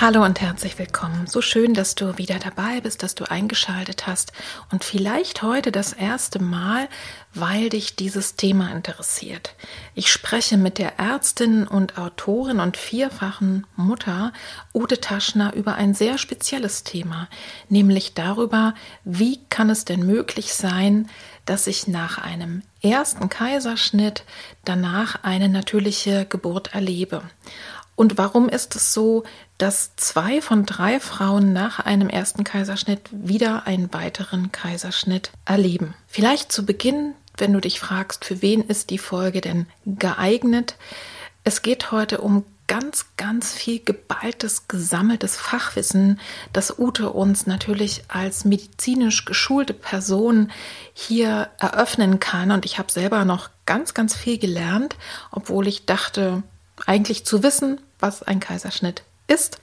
Hallo und herzlich willkommen. So schön, dass du wieder dabei bist, dass du eingeschaltet hast und vielleicht heute das erste Mal, weil dich dieses Thema interessiert. Ich spreche mit der Ärztin und Autorin und vierfachen Mutter Ute Taschner über ein sehr spezielles Thema, nämlich darüber, wie kann es denn möglich sein, dass ich nach einem ersten Kaiserschnitt danach eine natürliche Geburt erlebe. Und warum ist es so, dass zwei von drei Frauen nach einem ersten Kaiserschnitt wieder einen weiteren Kaiserschnitt erleben? Vielleicht zu Beginn, wenn du dich fragst, für wen ist die Folge denn geeignet? Es geht heute um ganz, ganz viel geballtes, gesammeltes Fachwissen, das Ute uns natürlich als medizinisch geschulte Person hier eröffnen kann. Und ich habe selber noch ganz, ganz viel gelernt, obwohl ich dachte, eigentlich zu wissen, was ein Kaiserschnitt ist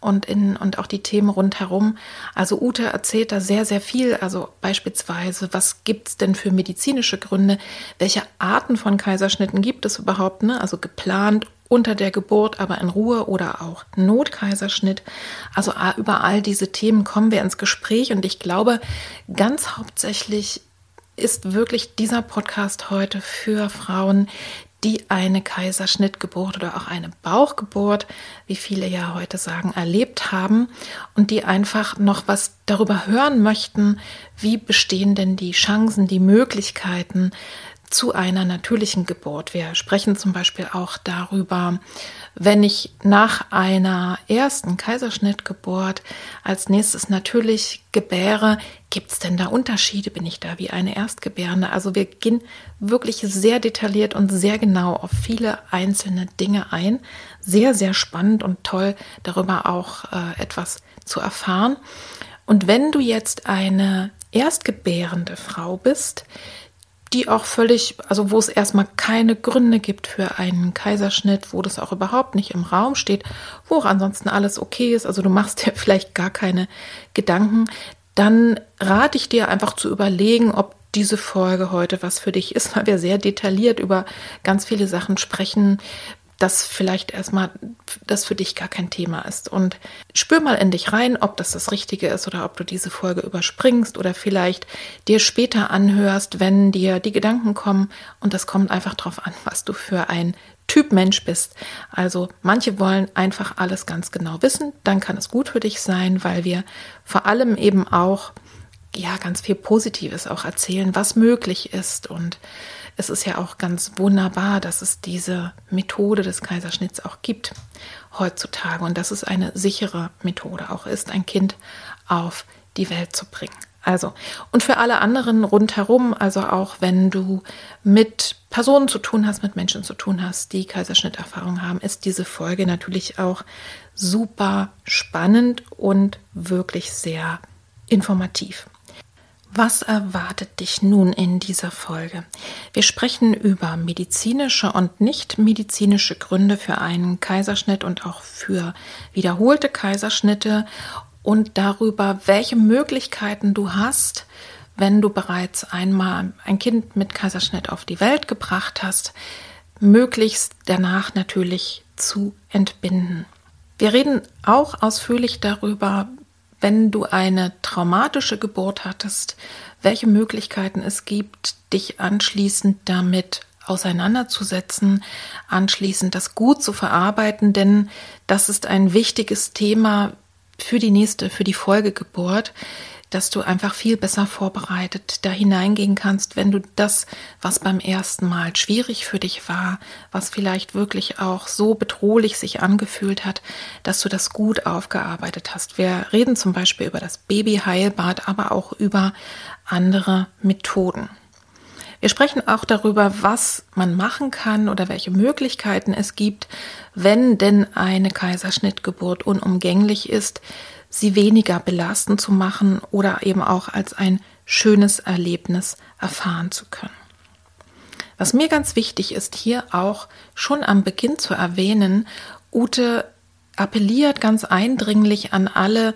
und in und auch die Themen rundherum. Also Ute erzählt da sehr sehr viel, also beispielsweise, was gibt's denn für medizinische Gründe, welche Arten von Kaiserschnitten gibt es überhaupt, ne? Also geplant unter der Geburt, aber in Ruhe oder auch Notkaiserschnitt. Also über all diese Themen kommen wir ins Gespräch und ich glaube, ganz hauptsächlich ist wirklich dieser Podcast heute für Frauen, die eine Kaiserschnittgeburt oder auch eine Bauchgeburt, wie viele ja heute sagen, erlebt haben und die einfach noch was darüber hören möchten, wie bestehen denn die Chancen, die Möglichkeiten zu einer natürlichen Geburt. Wir sprechen zum Beispiel auch darüber, wenn ich nach einer ersten Kaiserschnittgeburt als nächstes natürlich gebäre, gibt es denn da Unterschiede? Bin ich da wie eine Erstgebärende? Also wir gehen wirklich sehr detailliert und sehr genau auf viele einzelne Dinge ein. Sehr, sehr spannend und toll, darüber auch äh, etwas zu erfahren. Und wenn du jetzt eine erstgebärende Frau bist, die auch völlig, also wo es erstmal keine Gründe gibt für einen Kaiserschnitt, wo das auch überhaupt nicht im Raum steht, wo auch ansonsten alles okay ist, also du machst dir vielleicht gar keine Gedanken, dann rate ich dir einfach zu überlegen, ob diese Folge heute was für dich ist, weil wir sehr detailliert über ganz viele Sachen sprechen, dass vielleicht erstmal das für dich gar kein Thema ist. Und spür mal in dich rein, ob das das Richtige ist oder ob du diese Folge überspringst oder vielleicht dir später anhörst, wenn dir die Gedanken kommen. Und das kommt einfach drauf an, was du für ein Typ Mensch bist. Also manche wollen einfach alles ganz genau wissen. Dann kann es gut für dich sein, weil wir vor allem eben auch ja ganz viel Positives auch erzählen, was möglich ist und es ist ja auch ganz wunderbar, dass es diese Methode des Kaiserschnitts auch gibt heutzutage und dass es eine sichere Methode auch ist, ein Kind auf die Welt zu bringen. Also, und für alle anderen rundherum, also auch wenn du mit Personen zu tun hast, mit Menschen zu tun hast, die Kaiserschnitterfahrung haben, ist diese Folge natürlich auch super spannend und wirklich sehr informativ. Was erwartet dich nun in dieser Folge? Wir sprechen über medizinische und nicht medizinische Gründe für einen Kaiserschnitt und auch für wiederholte Kaiserschnitte und darüber, welche Möglichkeiten du hast, wenn du bereits einmal ein Kind mit Kaiserschnitt auf die Welt gebracht hast, möglichst danach natürlich zu entbinden. Wir reden auch ausführlich darüber, wenn du eine traumatische Geburt hattest, welche Möglichkeiten es gibt, dich anschließend damit auseinanderzusetzen, anschließend das gut zu verarbeiten, denn das ist ein wichtiges Thema für die nächste, für die Folgegeburt dass du einfach viel besser vorbereitet da hineingehen kannst, wenn du das, was beim ersten Mal schwierig für dich war, was vielleicht wirklich auch so bedrohlich sich angefühlt hat, dass du das gut aufgearbeitet hast. Wir reden zum Beispiel über das Babyheilbad, aber auch über andere Methoden. Wir sprechen auch darüber, was man machen kann oder welche Möglichkeiten es gibt, wenn denn eine Kaiserschnittgeburt unumgänglich ist, sie weniger belastend zu machen oder eben auch als ein schönes Erlebnis erfahren zu können. Was mir ganz wichtig ist, hier auch schon am Beginn zu erwähnen, Ute appelliert ganz eindringlich an alle,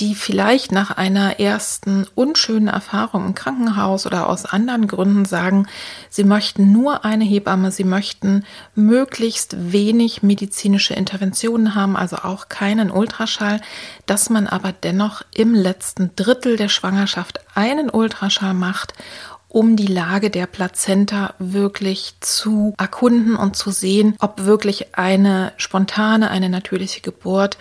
die vielleicht nach einer ersten unschönen Erfahrung im Krankenhaus oder aus anderen Gründen sagen, sie möchten nur eine Hebamme, sie möchten möglichst wenig medizinische Interventionen haben, also auch keinen Ultraschall, dass man aber dennoch im letzten Drittel der Schwangerschaft einen Ultraschall macht um die Lage der Plazenta wirklich zu erkunden und zu sehen, ob wirklich eine spontane, eine natürliche Geburt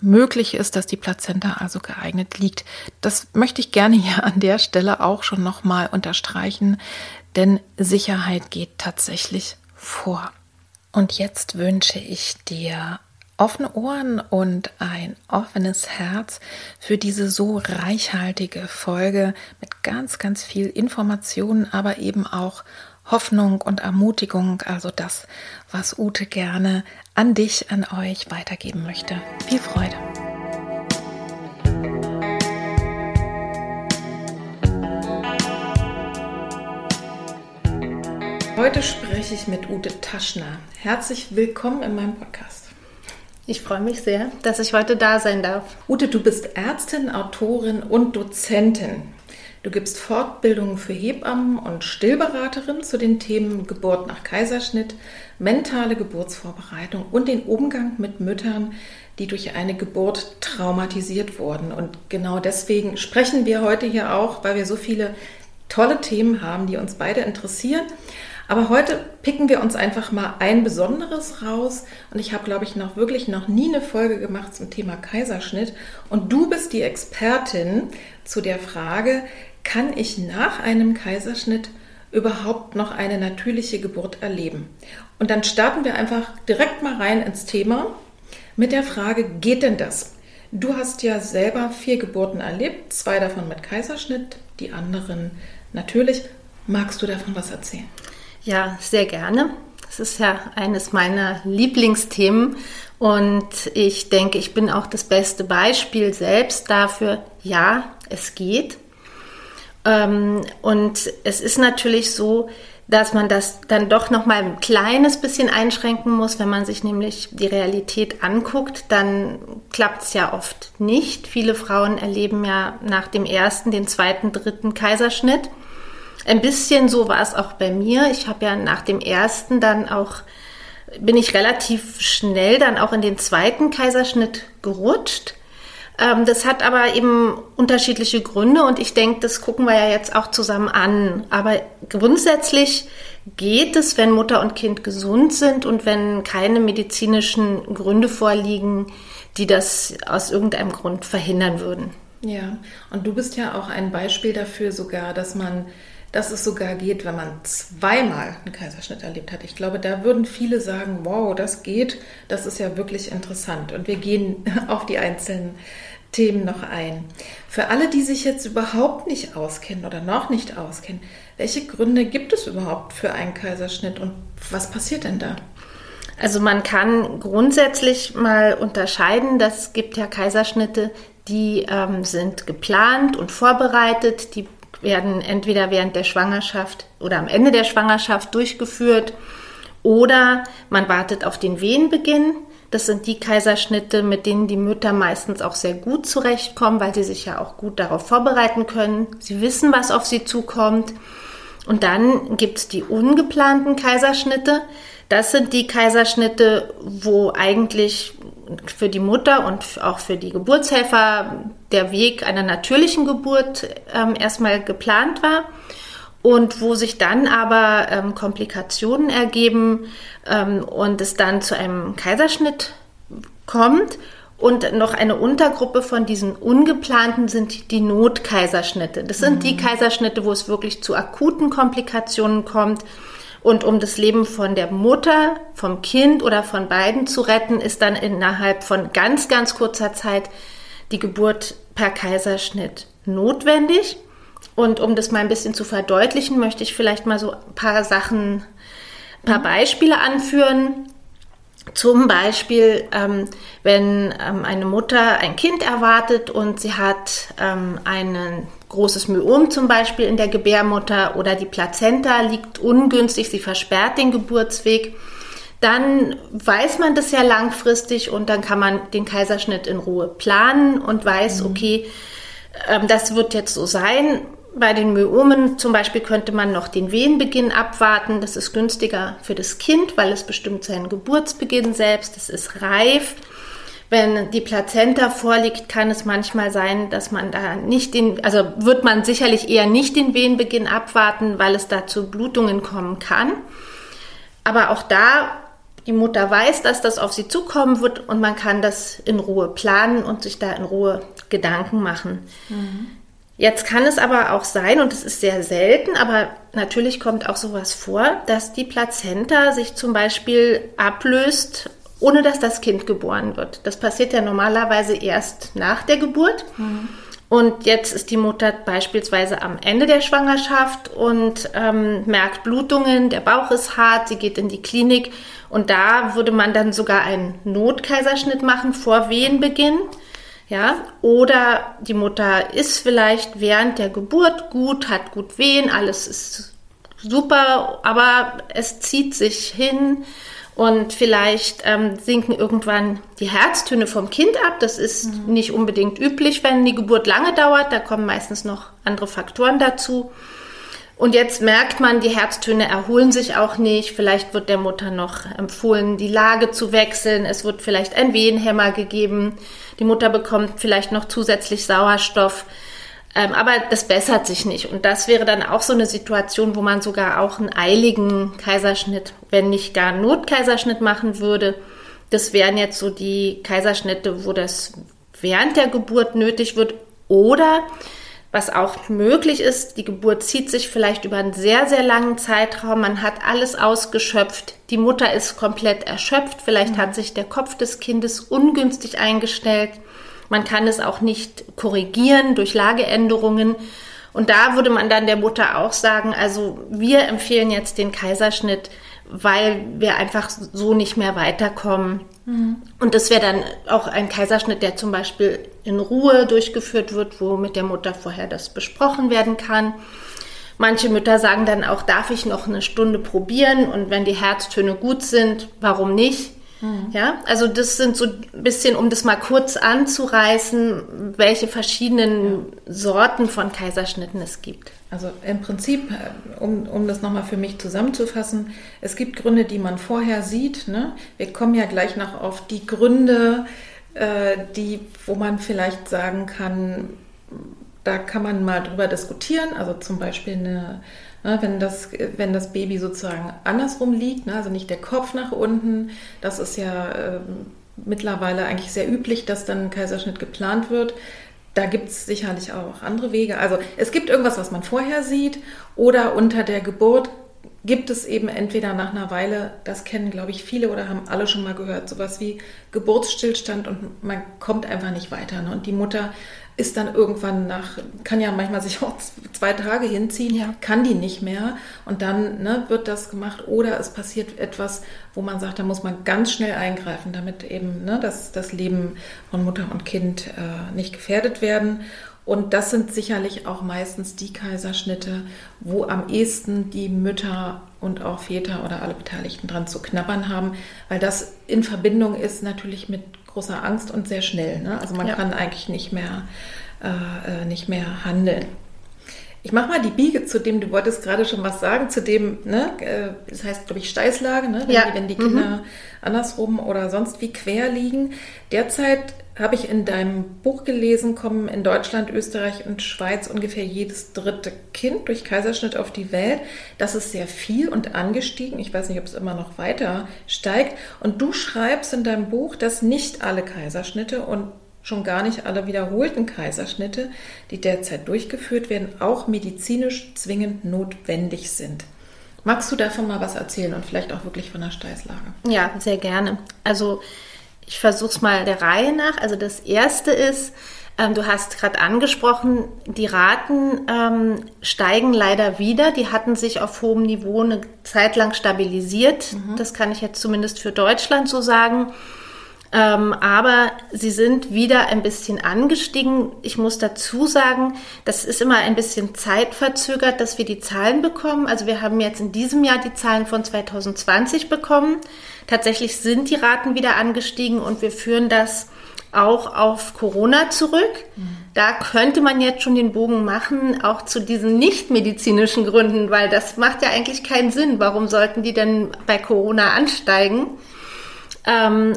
möglich ist, dass die Plazenta also geeignet liegt. Das möchte ich gerne hier an der Stelle auch schon nochmal unterstreichen, denn Sicherheit geht tatsächlich vor. Und jetzt wünsche ich dir offene Ohren und ein offenes Herz für diese so reichhaltige Folge mit ganz, ganz viel Informationen, aber eben auch Hoffnung und Ermutigung, also das, was Ute gerne an dich, an euch weitergeben möchte. Viel Freude! Heute spreche ich mit Ute Taschner. Herzlich willkommen in meinem Podcast. Ich freue mich sehr, dass ich heute da sein darf. Ute, du bist Ärztin, Autorin und Dozentin. Du gibst Fortbildungen für Hebammen und Stillberaterinnen zu den Themen Geburt nach Kaiserschnitt, mentale Geburtsvorbereitung und den Umgang mit Müttern, die durch eine Geburt traumatisiert wurden. Und genau deswegen sprechen wir heute hier auch, weil wir so viele tolle Themen haben, die uns beide interessieren. Aber heute picken wir uns einfach mal ein besonderes raus. Und ich habe, glaube ich, noch wirklich noch nie eine Folge gemacht zum Thema Kaiserschnitt. Und du bist die Expertin zu der Frage, kann ich nach einem Kaiserschnitt überhaupt noch eine natürliche Geburt erleben? Und dann starten wir einfach direkt mal rein ins Thema mit der Frage, geht denn das? Du hast ja selber vier Geburten erlebt, zwei davon mit Kaiserschnitt, die anderen natürlich. Magst du davon was erzählen? Ja, sehr gerne. Das ist ja eines meiner Lieblingsthemen und ich denke, ich bin auch das beste Beispiel selbst dafür, ja, es geht. Ähm, und es ist natürlich so, dass man das dann doch noch mal ein kleines bisschen einschränken muss, wenn man sich nämlich die Realität anguckt, dann klappt es ja oft nicht. Viele Frauen erleben ja nach dem ersten, den zweiten, dritten Kaiserschnitt ein bisschen so war es auch bei mir. Ich habe ja nach dem ersten dann auch, bin ich relativ schnell dann auch in den zweiten Kaiserschnitt gerutscht. Ähm, das hat aber eben unterschiedliche Gründe und ich denke, das gucken wir ja jetzt auch zusammen an. Aber grundsätzlich geht es, wenn Mutter und Kind gesund sind und wenn keine medizinischen Gründe vorliegen, die das aus irgendeinem Grund verhindern würden. Ja, und du bist ja auch ein Beispiel dafür sogar, dass man dass es sogar geht, wenn man zweimal einen Kaiserschnitt erlebt hat. Ich glaube, da würden viele sagen, wow, das geht, das ist ja wirklich interessant. Und wir gehen auf die einzelnen Themen noch ein. Für alle, die sich jetzt überhaupt nicht auskennen oder noch nicht auskennen, welche Gründe gibt es überhaupt für einen Kaiserschnitt und was passiert denn da? Also man kann grundsätzlich mal unterscheiden, dass es gibt ja Kaiserschnitte, die ähm, sind geplant und vorbereitet, die werden entweder während der Schwangerschaft oder am Ende der Schwangerschaft durchgeführt oder man wartet auf den Wehenbeginn. Das sind die Kaiserschnitte, mit denen die Mütter meistens auch sehr gut zurechtkommen, weil sie sich ja auch gut darauf vorbereiten können. Sie wissen, was auf sie zukommt. Und dann gibt es die ungeplanten Kaiserschnitte. Das sind die Kaiserschnitte, wo eigentlich für die Mutter und auch für die Geburtshelfer der Weg einer natürlichen Geburt ähm, erstmal geplant war. und wo sich dann aber ähm, Komplikationen ergeben ähm, und es dann zu einem Kaiserschnitt kommt. Und noch eine Untergruppe von diesen ungeplanten sind die Notkaiserschnitte. Das sind mhm. die Kaiserschnitte, wo es wirklich zu akuten Komplikationen kommt. Und um das Leben von der Mutter, vom Kind oder von beiden zu retten, ist dann innerhalb von ganz, ganz kurzer Zeit die Geburt per Kaiserschnitt notwendig. Und um das mal ein bisschen zu verdeutlichen, möchte ich vielleicht mal so ein paar Sachen, ein paar Beispiele anführen. Zum Beispiel, ähm, wenn ähm, eine Mutter ein Kind erwartet und sie hat ähm, ein großes Myom zum Beispiel in der Gebärmutter oder die Plazenta liegt ungünstig, sie versperrt den Geburtsweg, dann weiß man das ja langfristig und dann kann man den Kaiserschnitt in Ruhe planen und weiß, mhm. okay, ähm, das wird jetzt so sein. Bei den Myomen zum Beispiel könnte man noch den Wehenbeginn abwarten. Das ist günstiger für das Kind, weil es bestimmt seinen Geburtsbeginn selbst. Es ist reif. Wenn die Plazenta vorliegt, kann es manchmal sein, dass man da nicht den, also wird man sicherlich eher nicht den Wehenbeginn abwarten, weil es da zu Blutungen kommen kann. Aber auch da, die Mutter weiß, dass das auf sie zukommen wird und man kann das in Ruhe planen und sich da in Ruhe Gedanken machen. Mhm. Jetzt kann es aber auch sein, und es ist sehr selten, aber natürlich kommt auch sowas vor, dass die Plazenta sich zum Beispiel ablöst, ohne dass das Kind geboren wird. Das passiert ja normalerweise erst nach der Geburt. Mhm. Und jetzt ist die Mutter beispielsweise am Ende der Schwangerschaft und ähm, merkt Blutungen, der Bauch ist hart, sie geht in die Klinik und da würde man dann sogar einen Notkaiserschnitt machen vor Wehenbeginn. Ja, oder die Mutter ist vielleicht während der Geburt gut, hat gut Wehen, alles ist super, aber es zieht sich hin und vielleicht ähm, sinken irgendwann die Herztöne vom Kind ab. Das ist mhm. nicht unbedingt üblich, wenn die Geburt lange dauert. Da kommen meistens noch andere Faktoren dazu. Und jetzt merkt man, die Herztöne erholen sich auch nicht. Vielleicht wird der Mutter noch empfohlen, die Lage zu wechseln. Es wird vielleicht ein Wehenhämmer gegeben. Die Mutter bekommt vielleicht noch zusätzlich Sauerstoff. Ähm, aber das bessert sich nicht. Und das wäre dann auch so eine Situation, wo man sogar auch einen eiligen Kaiserschnitt, wenn nicht gar einen Notkaiserschnitt machen würde. Das wären jetzt so die Kaiserschnitte, wo das während der Geburt nötig wird. Oder was auch möglich ist, die Geburt zieht sich vielleicht über einen sehr, sehr langen Zeitraum. Man hat alles ausgeschöpft. Die Mutter ist komplett erschöpft. Vielleicht hat sich der Kopf des Kindes ungünstig eingestellt. Man kann es auch nicht korrigieren durch Lageänderungen. Und da würde man dann der Mutter auch sagen, also wir empfehlen jetzt den Kaiserschnitt, weil wir einfach so nicht mehr weiterkommen. Mhm. Und das wäre dann auch ein Kaiserschnitt, der zum Beispiel in Ruhe durchgeführt wird, wo mit der Mutter vorher das besprochen werden kann. Manche Mütter sagen dann auch, darf ich noch eine Stunde probieren und wenn die Herztöne gut sind, warum nicht? Mhm. Ja, also das sind so ein bisschen, um das mal kurz anzureißen, welche verschiedenen ja. Sorten von Kaiserschnitten es gibt. Also im Prinzip, äh, um, um das nochmal für mich zusammenzufassen, es gibt Gründe, die man vorher sieht. Ne? Wir kommen ja gleich noch auf die Gründe, äh, die, wo man vielleicht sagen kann, da kann man mal drüber diskutieren. Also zum Beispiel eine Ne, wenn, das, wenn das Baby sozusagen andersrum liegt, ne, also nicht der Kopf nach unten, das ist ja äh, mittlerweile eigentlich sehr üblich, dass dann ein Kaiserschnitt geplant wird. Da gibt es sicherlich auch andere Wege. Also es gibt irgendwas, was man vorher sieht oder unter der Geburt gibt es eben entweder nach einer Weile, das kennen glaube ich viele oder haben alle schon mal gehört, sowas wie Geburtsstillstand und man kommt einfach nicht weiter. Ne? Und die Mutter ist dann irgendwann nach, kann ja manchmal sich auch zwei Tage hinziehen, ja. kann die nicht mehr und dann ne, wird das gemacht oder es passiert etwas, wo man sagt, da muss man ganz schnell eingreifen, damit eben ne, das, das Leben von Mutter und Kind äh, nicht gefährdet werden. Und das sind sicherlich auch meistens die Kaiserschnitte, wo am ehesten die Mütter und auch Väter oder alle Beteiligten dran zu knabbern haben, weil das in Verbindung ist natürlich mit großer Angst und sehr schnell. Ne? Also man ja. kann eigentlich nicht mehr, äh, äh, nicht mehr handeln. Ich mache mal die Biege zu dem, du wolltest gerade schon was sagen, zu dem, ne, äh, das heißt, glaube ich, Steißlage, ne, wenn, ja. die, wenn die Kinder mhm. andersrum oder sonst wie quer liegen. Derzeit habe ich in deinem Buch gelesen, kommen in Deutschland, Österreich und Schweiz ungefähr jedes dritte Kind durch Kaiserschnitt auf die Welt. Das ist sehr viel und angestiegen. Ich weiß nicht, ob es immer noch weiter steigt. Und du schreibst in deinem Buch, dass nicht alle Kaiserschnitte und schon gar nicht alle wiederholten Kaiserschnitte, die derzeit durchgeführt werden, auch medizinisch zwingend notwendig sind. Magst du davon mal was erzählen und vielleicht auch wirklich von der Steißlage? Ja, sehr gerne. Also ich versuche es mal der Reihe nach. Also das erste ist, ähm, du hast gerade angesprochen, die Raten ähm, steigen leider wieder. Die hatten sich auf hohem Niveau eine Zeit lang stabilisiert. Mhm. Das kann ich jetzt zumindest für Deutschland so sagen. Ähm, aber sie sind wieder ein bisschen angestiegen. Ich muss dazu sagen, das ist immer ein bisschen zeitverzögert, dass wir die Zahlen bekommen. Also wir haben jetzt in diesem Jahr die Zahlen von 2020 bekommen. Tatsächlich sind die Raten wieder angestiegen und wir führen das auch auf Corona zurück. Mhm. Da könnte man jetzt schon den Bogen machen, auch zu diesen nichtmedizinischen Gründen, weil das macht ja eigentlich keinen Sinn. Warum sollten die denn bei Corona ansteigen? Ähm,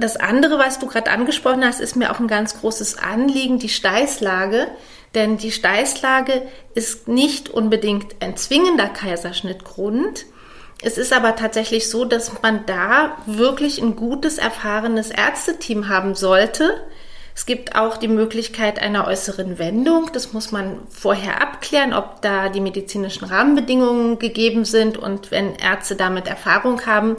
das andere, was du gerade angesprochen hast, ist mir auch ein ganz großes Anliegen, die Steißlage. Denn die Steißlage ist nicht unbedingt ein zwingender Kaiserschnittgrund. Es ist aber tatsächlich so, dass man da wirklich ein gutes, erfahrenes Ärzteteam haben sollte. Es gibt auch die Möglichkeit einer äußeren Wendung. Das muss man vorher abklären, ob da die medizinischen Rahmenbedingungen gegeben sind. Und wenn Ärzte damit Erfahrung haben,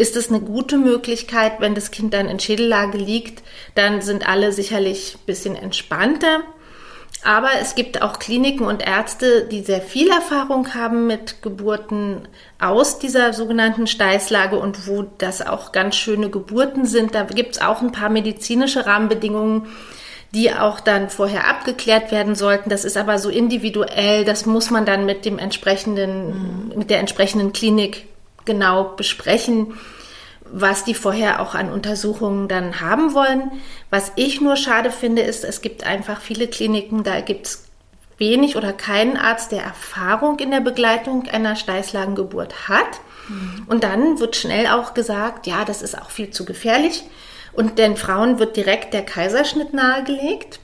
ist es eine gute Möglichkeit, wenn das Kind dann in Schädellage liegt, dann sind alle sicherlich ein bisschen entspannter. Aber es gibt auch Kliniken und Ärzte, die sehr viel Erfahrung haben mit Geburten aus dieser sogenannten Steißlage und wo das auch ganz schöne Geburten sind. Da gibt es auch ein paar medizinische Rahmenbedingungen, die auch dann vorher abgeklärt werden sollten. Das ist aber so individuell. Das muss man dann mit dem entsprechenden, mhm. mit der entsprechenden Klinik genau besprechen, was die vorher auch an Untersuchungen dann haben wollen. Was ich nur schade finde, ist, es gibt einfach viele Kliniken, da gibt es wenig oder keinen Arzt, der Erfahrung in der Begleitung einer Steißlagengeburt hat. Mhm. Und dann wird schnell auch gesagt, ja, das ist auch viel zu gefährlich. Und den Frauen wird direkt der Kaiserschnitt nahegelegt.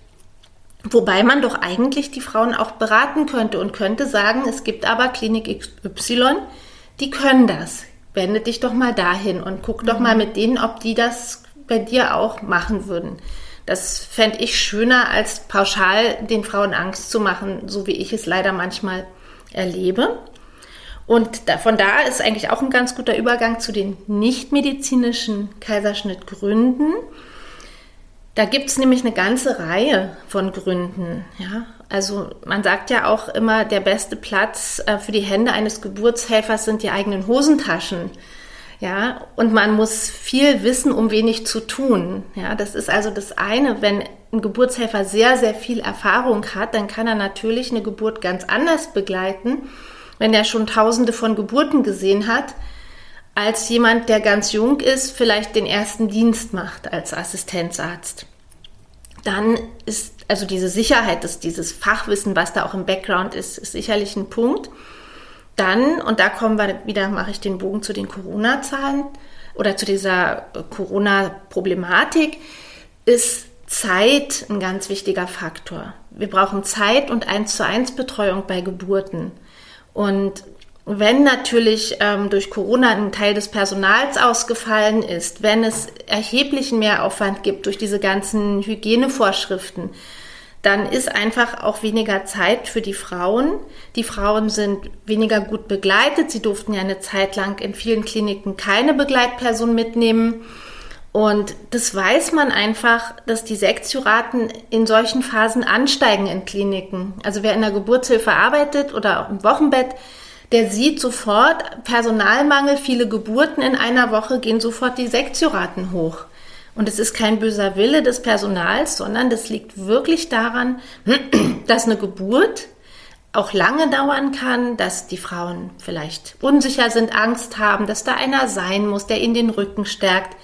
Wobei man doch eigentlich die Frauen auch beraten könnte und könnte sagen, es gibt aber Klinik XY, die können das. Wende dich doch mal dahin und guck mhm. doch mal mit denen, ob die das bei dir auch machen würden. Das fände ich schöner, als pauschal den Frauen Angst zu machen, so wie ich es leider manchmal erlebe. Und da, von da ist eigentlich auch ein ganz guter Übergang zu den nichtmedizinischen Kaiserschnittgründen. Da gibt es nämlich eine ganze Reihe von Gründen. Ja? Also man sagt ja auch immer, der beste Platz äh, für die Hände eines Geburtshelfers sind die eigenen Hosentaschen. Ja, und man muss viel wissen, um wenig zu tun. Ja, das ist also das eine. Wenn ein Geburtshelfer sehr, sehr viel Erfahrung hat, dann kann er natürlich eine Geburt ganz anders begleiten, wenn er schon tausende von Geburten gesehen hat, als jemand, der ganz jung ist, vielleicht den ersten Dienst macht als Assistenzarzt. Dann ist also diese Sicherheit, dass dieses Fachwissen, was da auch im Background ist, ist sicherlich ein Punkt. Dann, und da kommen wir wieder, mache ich den Bogen zu den Corona-Zahlen oder zu dieser Corona-Problematik, ist Zeit ein ganz wichtiger Faktor. Wir brauchen Zeit und eins zu eins Betreuung bei Geburten. Und wenn natürlich ähm, durch Corona ein Teil des Personals ausgefallen ist, wenn es erheblichen Mehraufwand gibt durch diese ganzen Hygienevorschriften, dann ist einfach auch weniger Zeit für die Frauen. Die Frauen sind weniger gut begleitet. Sie durften ja eine Zeit lang in vielen Kliniken keine Begleitperson mitnehmen. Und das weiß man einfach, dass die Sektiuraten in solchen Phasen ansteigen in Kliniken. Also wer in der Geburtshilfe arbeitet oder auch im Wochenbett, der sieht sofort Personalmangel, viele Geburten in einer Woche gehen sofort die Sektioraten hoch. Und es ist kein böser Wille des Personals, sondern das liegt wirklich daran, dass eine Geburt auch lange dauern kann, dass die Frauen vielleicht unsicher sind, Angst haben, dass da einer sein muss, der ihnen den Rücken stärkt.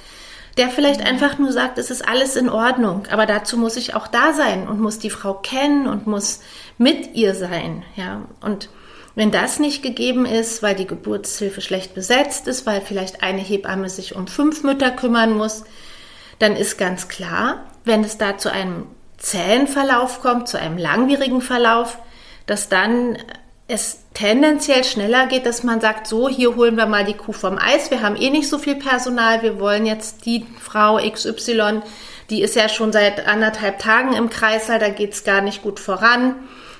der vielleicht einfach nur sagt, es ist alles in Ordnung, aber dazu muss ich auch da sein und muss die Frau kennen und muss mit ihr sein, ja. Und wenn das nicht gegeben ist, weil die Geburtshilfe schlecht besetzt ist, weil vielleicht eine Hebamme sich um fünf Mütter kümmern muss, dann ist ganz klar, wenn es da zu einem zähen Verlauf kommt, zu einem langwierigen Verlauf, dass dann es tendenziell schneller geht, dass man sagt, so, hier holen wir mal die Kuh vom Eis, wir haben eh nicht so viel Personal, wir wollen jetzt die Frau XY, die ist ja schon seit anderthalb Tagen im Kreißsaal, da geht es gar nicht gut voran,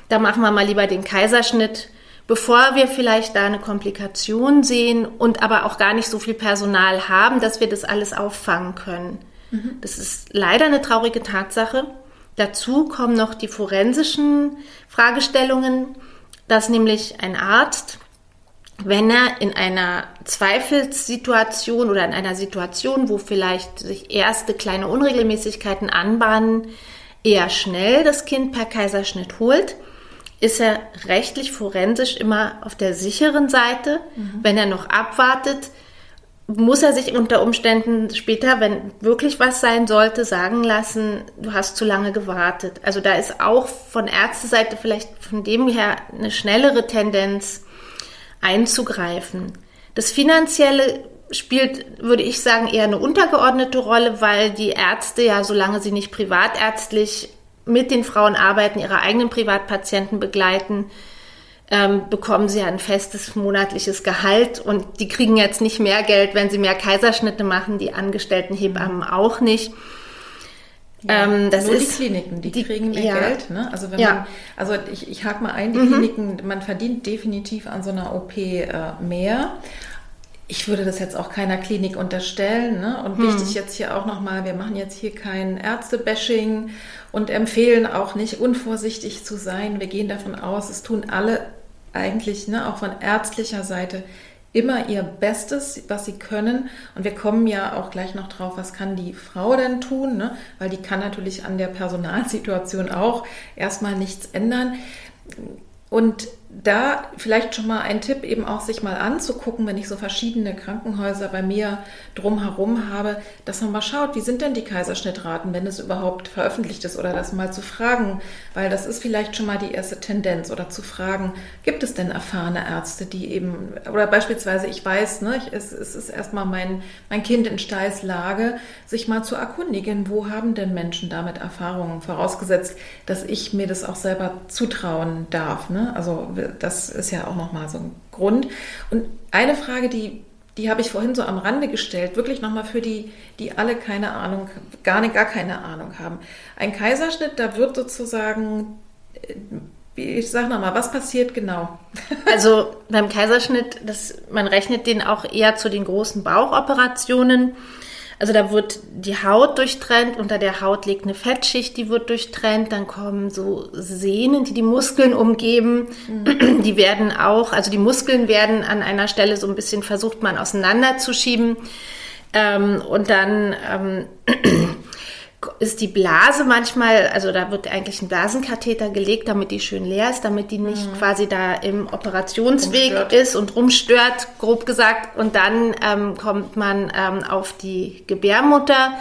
da machen wir mal lieber den Kaiserschnitt, bevor wir vielleicht da eine Komplikation sehen und aber auch gar nicht so viel Personal haben, dass wir das alles auffangen können. Mhm. Das ist leider eine traurige Tatsache. Dazu kommen noch die forensischen Fragestellungen dass nämlich ein Arzt, wenn er in einer Zweifelssituation oder in einer Situation, wo vielleicht sich erste kleine Unregelmäßigkeiten anbahnen, eher schnell das Kind per Kaiserschnitt holt, ist er rechtlich forensisch immer auf der sicheren Seite. Mhm. Wenn er noch abwartet, muss er sich unter Umständen später, wenn wirklich was sein sollte, sagen lassen, du hast zu lange gewartet. Also da ist auch von Ärzteseite vielleicht von dem her eine schnellere Tendenz einzugreifen. Das Finanzielle spielt, würde ich sagen, eher eine untergeordnete Rolle, weil die Ärzte ja, solange sie nicht privatärztlich mit den Frauen arbeiten, ihre eigenen Privatpatienten begleiten, ähm, bekommen sie ein festes monatliches Gehalt und die kriegen jetzt nicht mehr Geld, wenn sie mehr Kaiserschnitte machen, die angestellten Hebammen auch nicht. Ja, ähm, das nur ist, die Kliniken, die, die kriegen mehr ja. Geld. Ne? Also wenn ja. man, also ich, ich hake mal ein, die mhm. Kliniken, man verdient definitiv an so einer OP äh, mehr. Ich würde das jetzt auch keiner Klinik unterstellen. Ne? Und hm. wichtig jetzt hier auch nochmal, wir machen jetzt hier kein Ärztebashing und empfehlen auch nicht unvorsichtig zu sein. Wir gehen davon aus, es tun alle eigentlich ne, auch von ärztlicher Seite immer ihr Bestes, was sie können. Und wir kommen ja auch gleich noch drauf, was kann die Frau denn tun, ne? weil die kann natürlich an der Personalsituation auch erstmal nichts ändern. Und da vielleicht schon mal ein Tipp, eben auch sich mal anzugucken, wenn ich so verschiedene Krankenhäuser bei mir drumherum habe, dass man mal schaut, wie sind denn die Kaiserschnittraten, wenn es überhaupt veröffentlicht ist oder das mal zu fragen, weil das ist vielleicht schon mal die erste Tendenz oder zu fragen, gibt es denn erfahrene Ärzte, die eben, oder beispielsweise ich weiß, ne, ich, es, es ist erstmal mein, mein Kind in Steißlage, sich mal zu erkundigen, wo haben denn Menschen damit Erfahrungen, vorausgesetzt, dass ich mir das auch selber zutrauen darf, ne? also das ist ja auch nochmal so ein Grund. Und eine Frage, die, die habe ich vorhin so am Rande gestellt, wirklich nochmal für die, die alle keine Ahnung, gar, nicht, gar keine Ahnung haben. Ein Kaiserschnitt, da wird sozusagen äh, ich sage nochmal, was passiert genau? Also beim Kaiserschnitt, das, man rechnet den auch eher zu den großen Bauchoperationen. Also da wird die Haut durchtrennt, unter der Haut liegt eine Fettschicht, die wird durchtrennt, dann kommen so Sehnen, die die Muskeln umgeben, mhm. die werden auch, also die Muskeln werden an einer Stelle so ein bisschen versucht man auseinanderzuschieben ähm, und dann ähm, ist die Blase manchmal, also da wird eigentlich ein Blasenkatheter gelegt, damit die schön leer ist, damit die nicht mhm. quasi da im Operationsweg rumstört. ist und rumstört, grob gesagt. Und dann ähm, kommt man ähm, auf die Gebärmutter.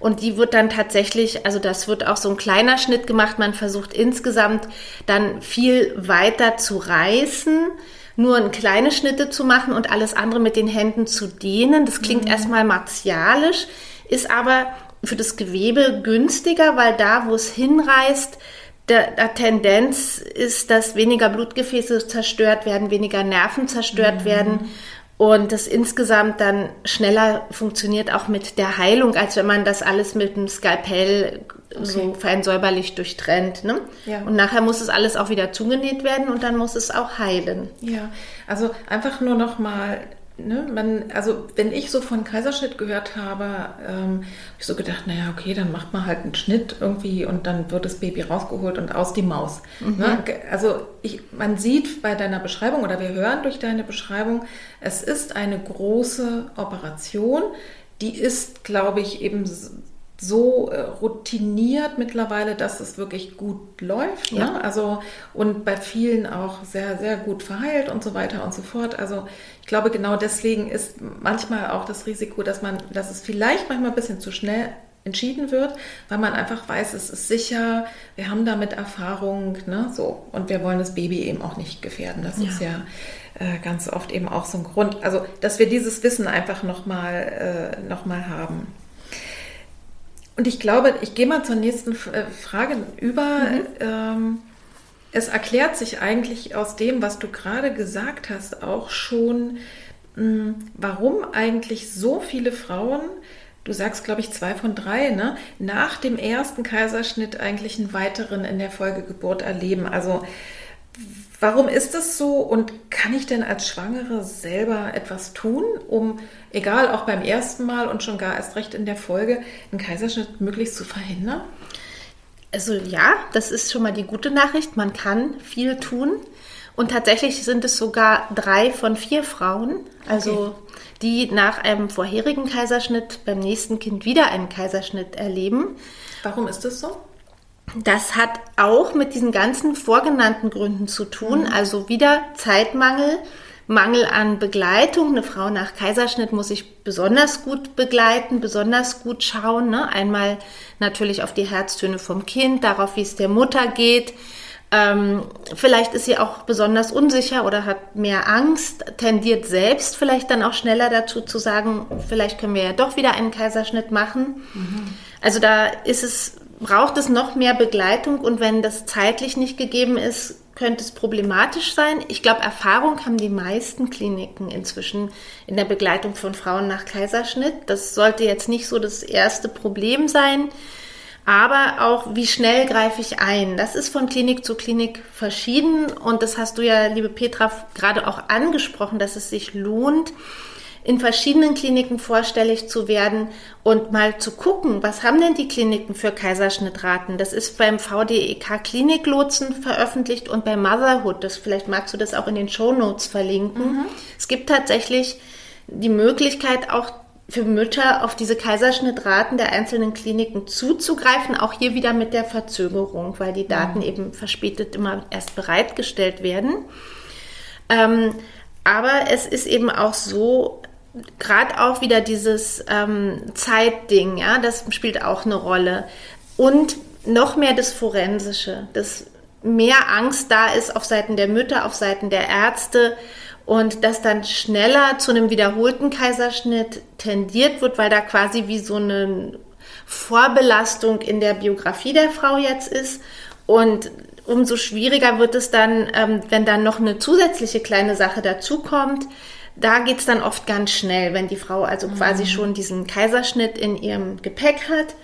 Und die wird dann tatsächlich, also das wird auch so ein kleiner Schnitt gemacht. Man versucht insgesamt dann viel weiter zu reißen, nur kleine Schnitte zu machen und alles andere mit den Händen zu dehnen. Das klingt mhm. erstmal martialisch, ist aber für das Gewebe günstiger, weil da, wo es hinreißt, der, der, Tendenz ist, dass weniger Blutgefäße zerstört werden, weniger Nerven zerstört mhm. werden und das insgesamt dann schneller funktioniert auch mit der Heilung, als wenn man das alles mit dem Skalpell okay. so fein säuberlich durchtrennt. Ne? Ja. Und nachher muss es alles auch wieder zugenäht werden und dann muss es auch heilen. Ja, also einfach nur noch mal ne, man, also wenn ich so von Kaiserschnitt gehört habe, ähm, habe ich so gedacht, naja, okay, dann macht man halt einen Schnitt irgendwie und dann wird das Baby rausgeholt und aus die Maus. Mhm. Ne? Also ich, man sieht bei deiner Beschreibung oder wir hören durch deine Beschreibung, es ist eine große Operation, die ist, glaube ich, eben so äh, routiniert mittlerweile, dass es wirklich gut läuft. Ne? Ja. Ne? Also und bei vielen auch sehr, sehr gut verheilt und so weiter und so fort. Also ich glaube, genau deswegen ist manchmal auch das Risiko, dass man, dass es vielleicht manchmal ein bisschen zu schnell entschieden wird, weil man einfach weiß, es ist sicher, wir haben damit Erfahrung, ne, so und wir wollen das Baby eben auch nicht gefährden. Das ja. ist ja äh, ganz oft eben auch so ein Grund, also dass wir dieses Wissen einfach nochmal äh, noch haben. Und ich glaube, ich gehe mal zur nächsten äh, Frage über. Mhm. Ähm, es erklärt sich eigentlich aus dem, was du gerade gesagt hast, auch schon, mh, hm, warum eigentlich so viele Frauen, du sagst, glaube ich, zwei von drei, ne, nach dem ersten Kaiserschnitt eigentlich einen weiteren in der Folgegeburt erleben. Also Warum ist das so und kann ich denn als Schwangere selber etwas tun, um, egal auch beim ersten Mal und schon gar erst recht in der Folge, einen Kaiserschnitt möglichst zu verhindern? Also ja, das ist schon mal die gute Nachricht. Man kann viel tun. Und tatsächlich sind es sogar drei von vier Frauen, also okay. die nach einem vorherigen Kaiserschnitt beim nächsten Kind wieder einen Kaiserschnitt erleben. Warum ist das so? Das hat auch mit diesen ganzen vorgenannten Gründen zu tun. Mhm. Also wieder Zeitmangel, Mangel an Begleitung. Eine Frau nach Kaiserschnitt muss sich besonders gut begleiten, besonders gut schauen. Ne? Einmal natürlich auf die Herztöne vom Kind, darauf, wie es der Mutter geht. Ähm, vielleicht ist sie auch besonders unsicher oder hat mehr Angst, tendiert selbst vielleicht dann auch schneller dazu zu sagen, vielleicht können wir ja doch wieder einen Kaiserschnitt machen. Mhm. Also da ist es braucht es noch mehr Begleitung und wenn das zeitlich nicht gegeben ist, könnte es problematisch sein. Ich glaube, Erfahrung haben die meisten Kliniken inzwischen in der Begleitung von Frauen nach Kaiserschnitt. Das sollte jetzt nicht so das erste Problem sein. Aber auch, wie schnell greife ich ein? Das ist von Klinik zu Klinik verschieden. Und das hast du ja, liebe Petra, gerade auch angesprochen, dass es sich lohnt, in verschiedenen Kliniken vorstellig zu werden und mal zu gucken, was haben denn die Kliniken für Kaiserschnittraten? Das ist beim VDEK Kliniklotsen veröffentlicht und bei Motherhood. Das, vielleicht magst du das auch in den Show Notes verlinken. Mhm. Es gibt tatsächlich die Möglichkeit, auch für Mütter auf diese Kaiserschnittraten der einzelnen Kliniken zuzugreifen, auch hier wieder mit der Verzögerung, weil die Daten mhm. eben verspätet immer erst bereitgestellt werden. Ähm, aber es ist eben auch so, gerade auch wieder dieses ähm, Zeitding, ja, das spielt auch eine Rolle. Und noch mehr das Forensische, dass mehr Angst da ist auf Seiten der Mütter, auf Seiten der Ärzte und dass dann schneller zu einem wiederholten Kaiserschnitt tendiert wird, weil da quasi wie so eine Vorbelastung in der Biografie der Frau jetzt ist. Und umso schwieriger wird es dann, ähm, wenn dann noch eine zusätzliche kleine Sache dazukommt, da geht es dann oft ganz schnell, wenn die Frau also mhm. quasi schon diesen Kaiserschnitt in ihrem Gepäck hat.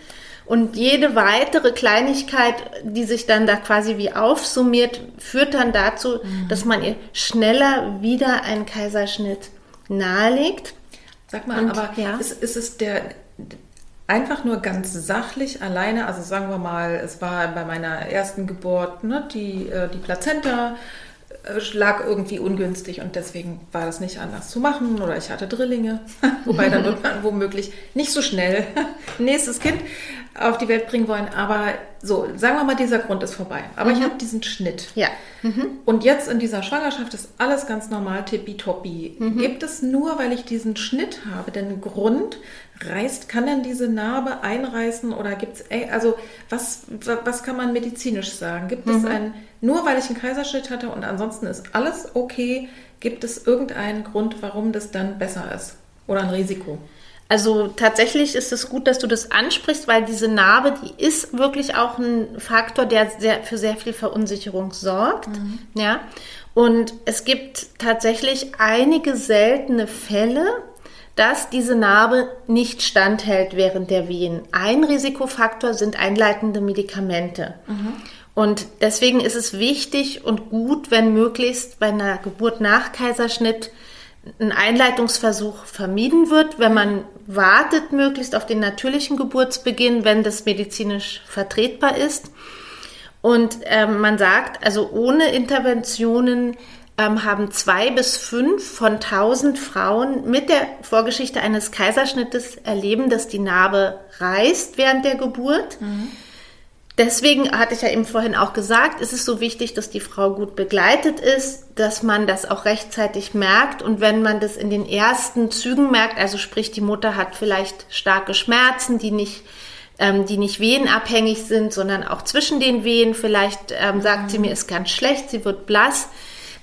Und jede weitere Kleinigkeit, die sich dann da quasi wie aufsummiert, führt dann dazu, mhm. dass man ihr schneller wieder einen Kaiserschnitt nahelegt. Sag mal, Und, aber ja. ist, ist es der einfach nur ganz sachlich alleine, also sagen wir mal, es war bei meiner ersten Geburt ne, die, äh, die Plazenta lag irgendwie ungünstig und deswegen war das nicht anders zu machen oder ich hatte Drillinge, wobei dann wird man womöglich nicht so schnell nächstes Kind auf die Welt bringen wollen. Aber so, sagen wir mal, dieser Grund ist vorbei. Aber mhm. ich habe diesen Schnitt. Ja. Mhm. Und jetzt in dieser Schwangerschaft ist alles ganz normal, tippitoppi. Mhm. Gibt es nur, weil ich diesen Schnitt habe, den Grund, reißt, kann denn diese Narbe einreißen oder gibt es, also was, was kann man medizinisch sagen? Gibt es mhm. ein, nur weil ich einen Kaiserschnitt hatte und ansonsten ist alles okay, gibt es irgendeinen Grund, warum das dann besser ist? Oder ein Risiko? Also tatsächlich ist es gut, dass du das ansprichst, weil diese Narbe, die ist wirklich auch ein Faktor, der sehr, für sehr viel Verunsicherung sorgt. Mhm. Ja. Und es gibt tatsächlich einige seltene Fälle, dass diese Narbe nicht standhält während der Wehen. Ein Risikofaktor sind einleitende Medikamente. Mhm. Und deswegen ist es wichtig und gut, wenn möglichst bei einer Geburt nach Kaiserschnitt ein Einleitungsversuch vermieden wird, wenn man wartet möglichst auf den natürlichen Geburtsbeginn, wenn das medizinisch vertretbar ist. Und ähm, man sagt, also ohne Interventionen ähm, haben zwei bis fünf von tausend Frauen mit der Vorgeschichte eines Kaiserschnittes erleben, dass die Narbe reißt während der Geburt. Mhm. Deswegen hatte ich ja eben vorhin auch gesagt, ist es so wichtig, dass die Frau gut begleitet ist, dass man das auch rechtzeitig merkt und wenn man das in den ersten Zügen merkt, also sprich die Mutter hat vielleicht starke Schmerzen, die nicht ähm, die nicht wehenabhängig sind, sondern auch zwischen den Wehen. Vielleicht ähm, sagt mhm. sie mir, ist ganz schlecht, sie wird blass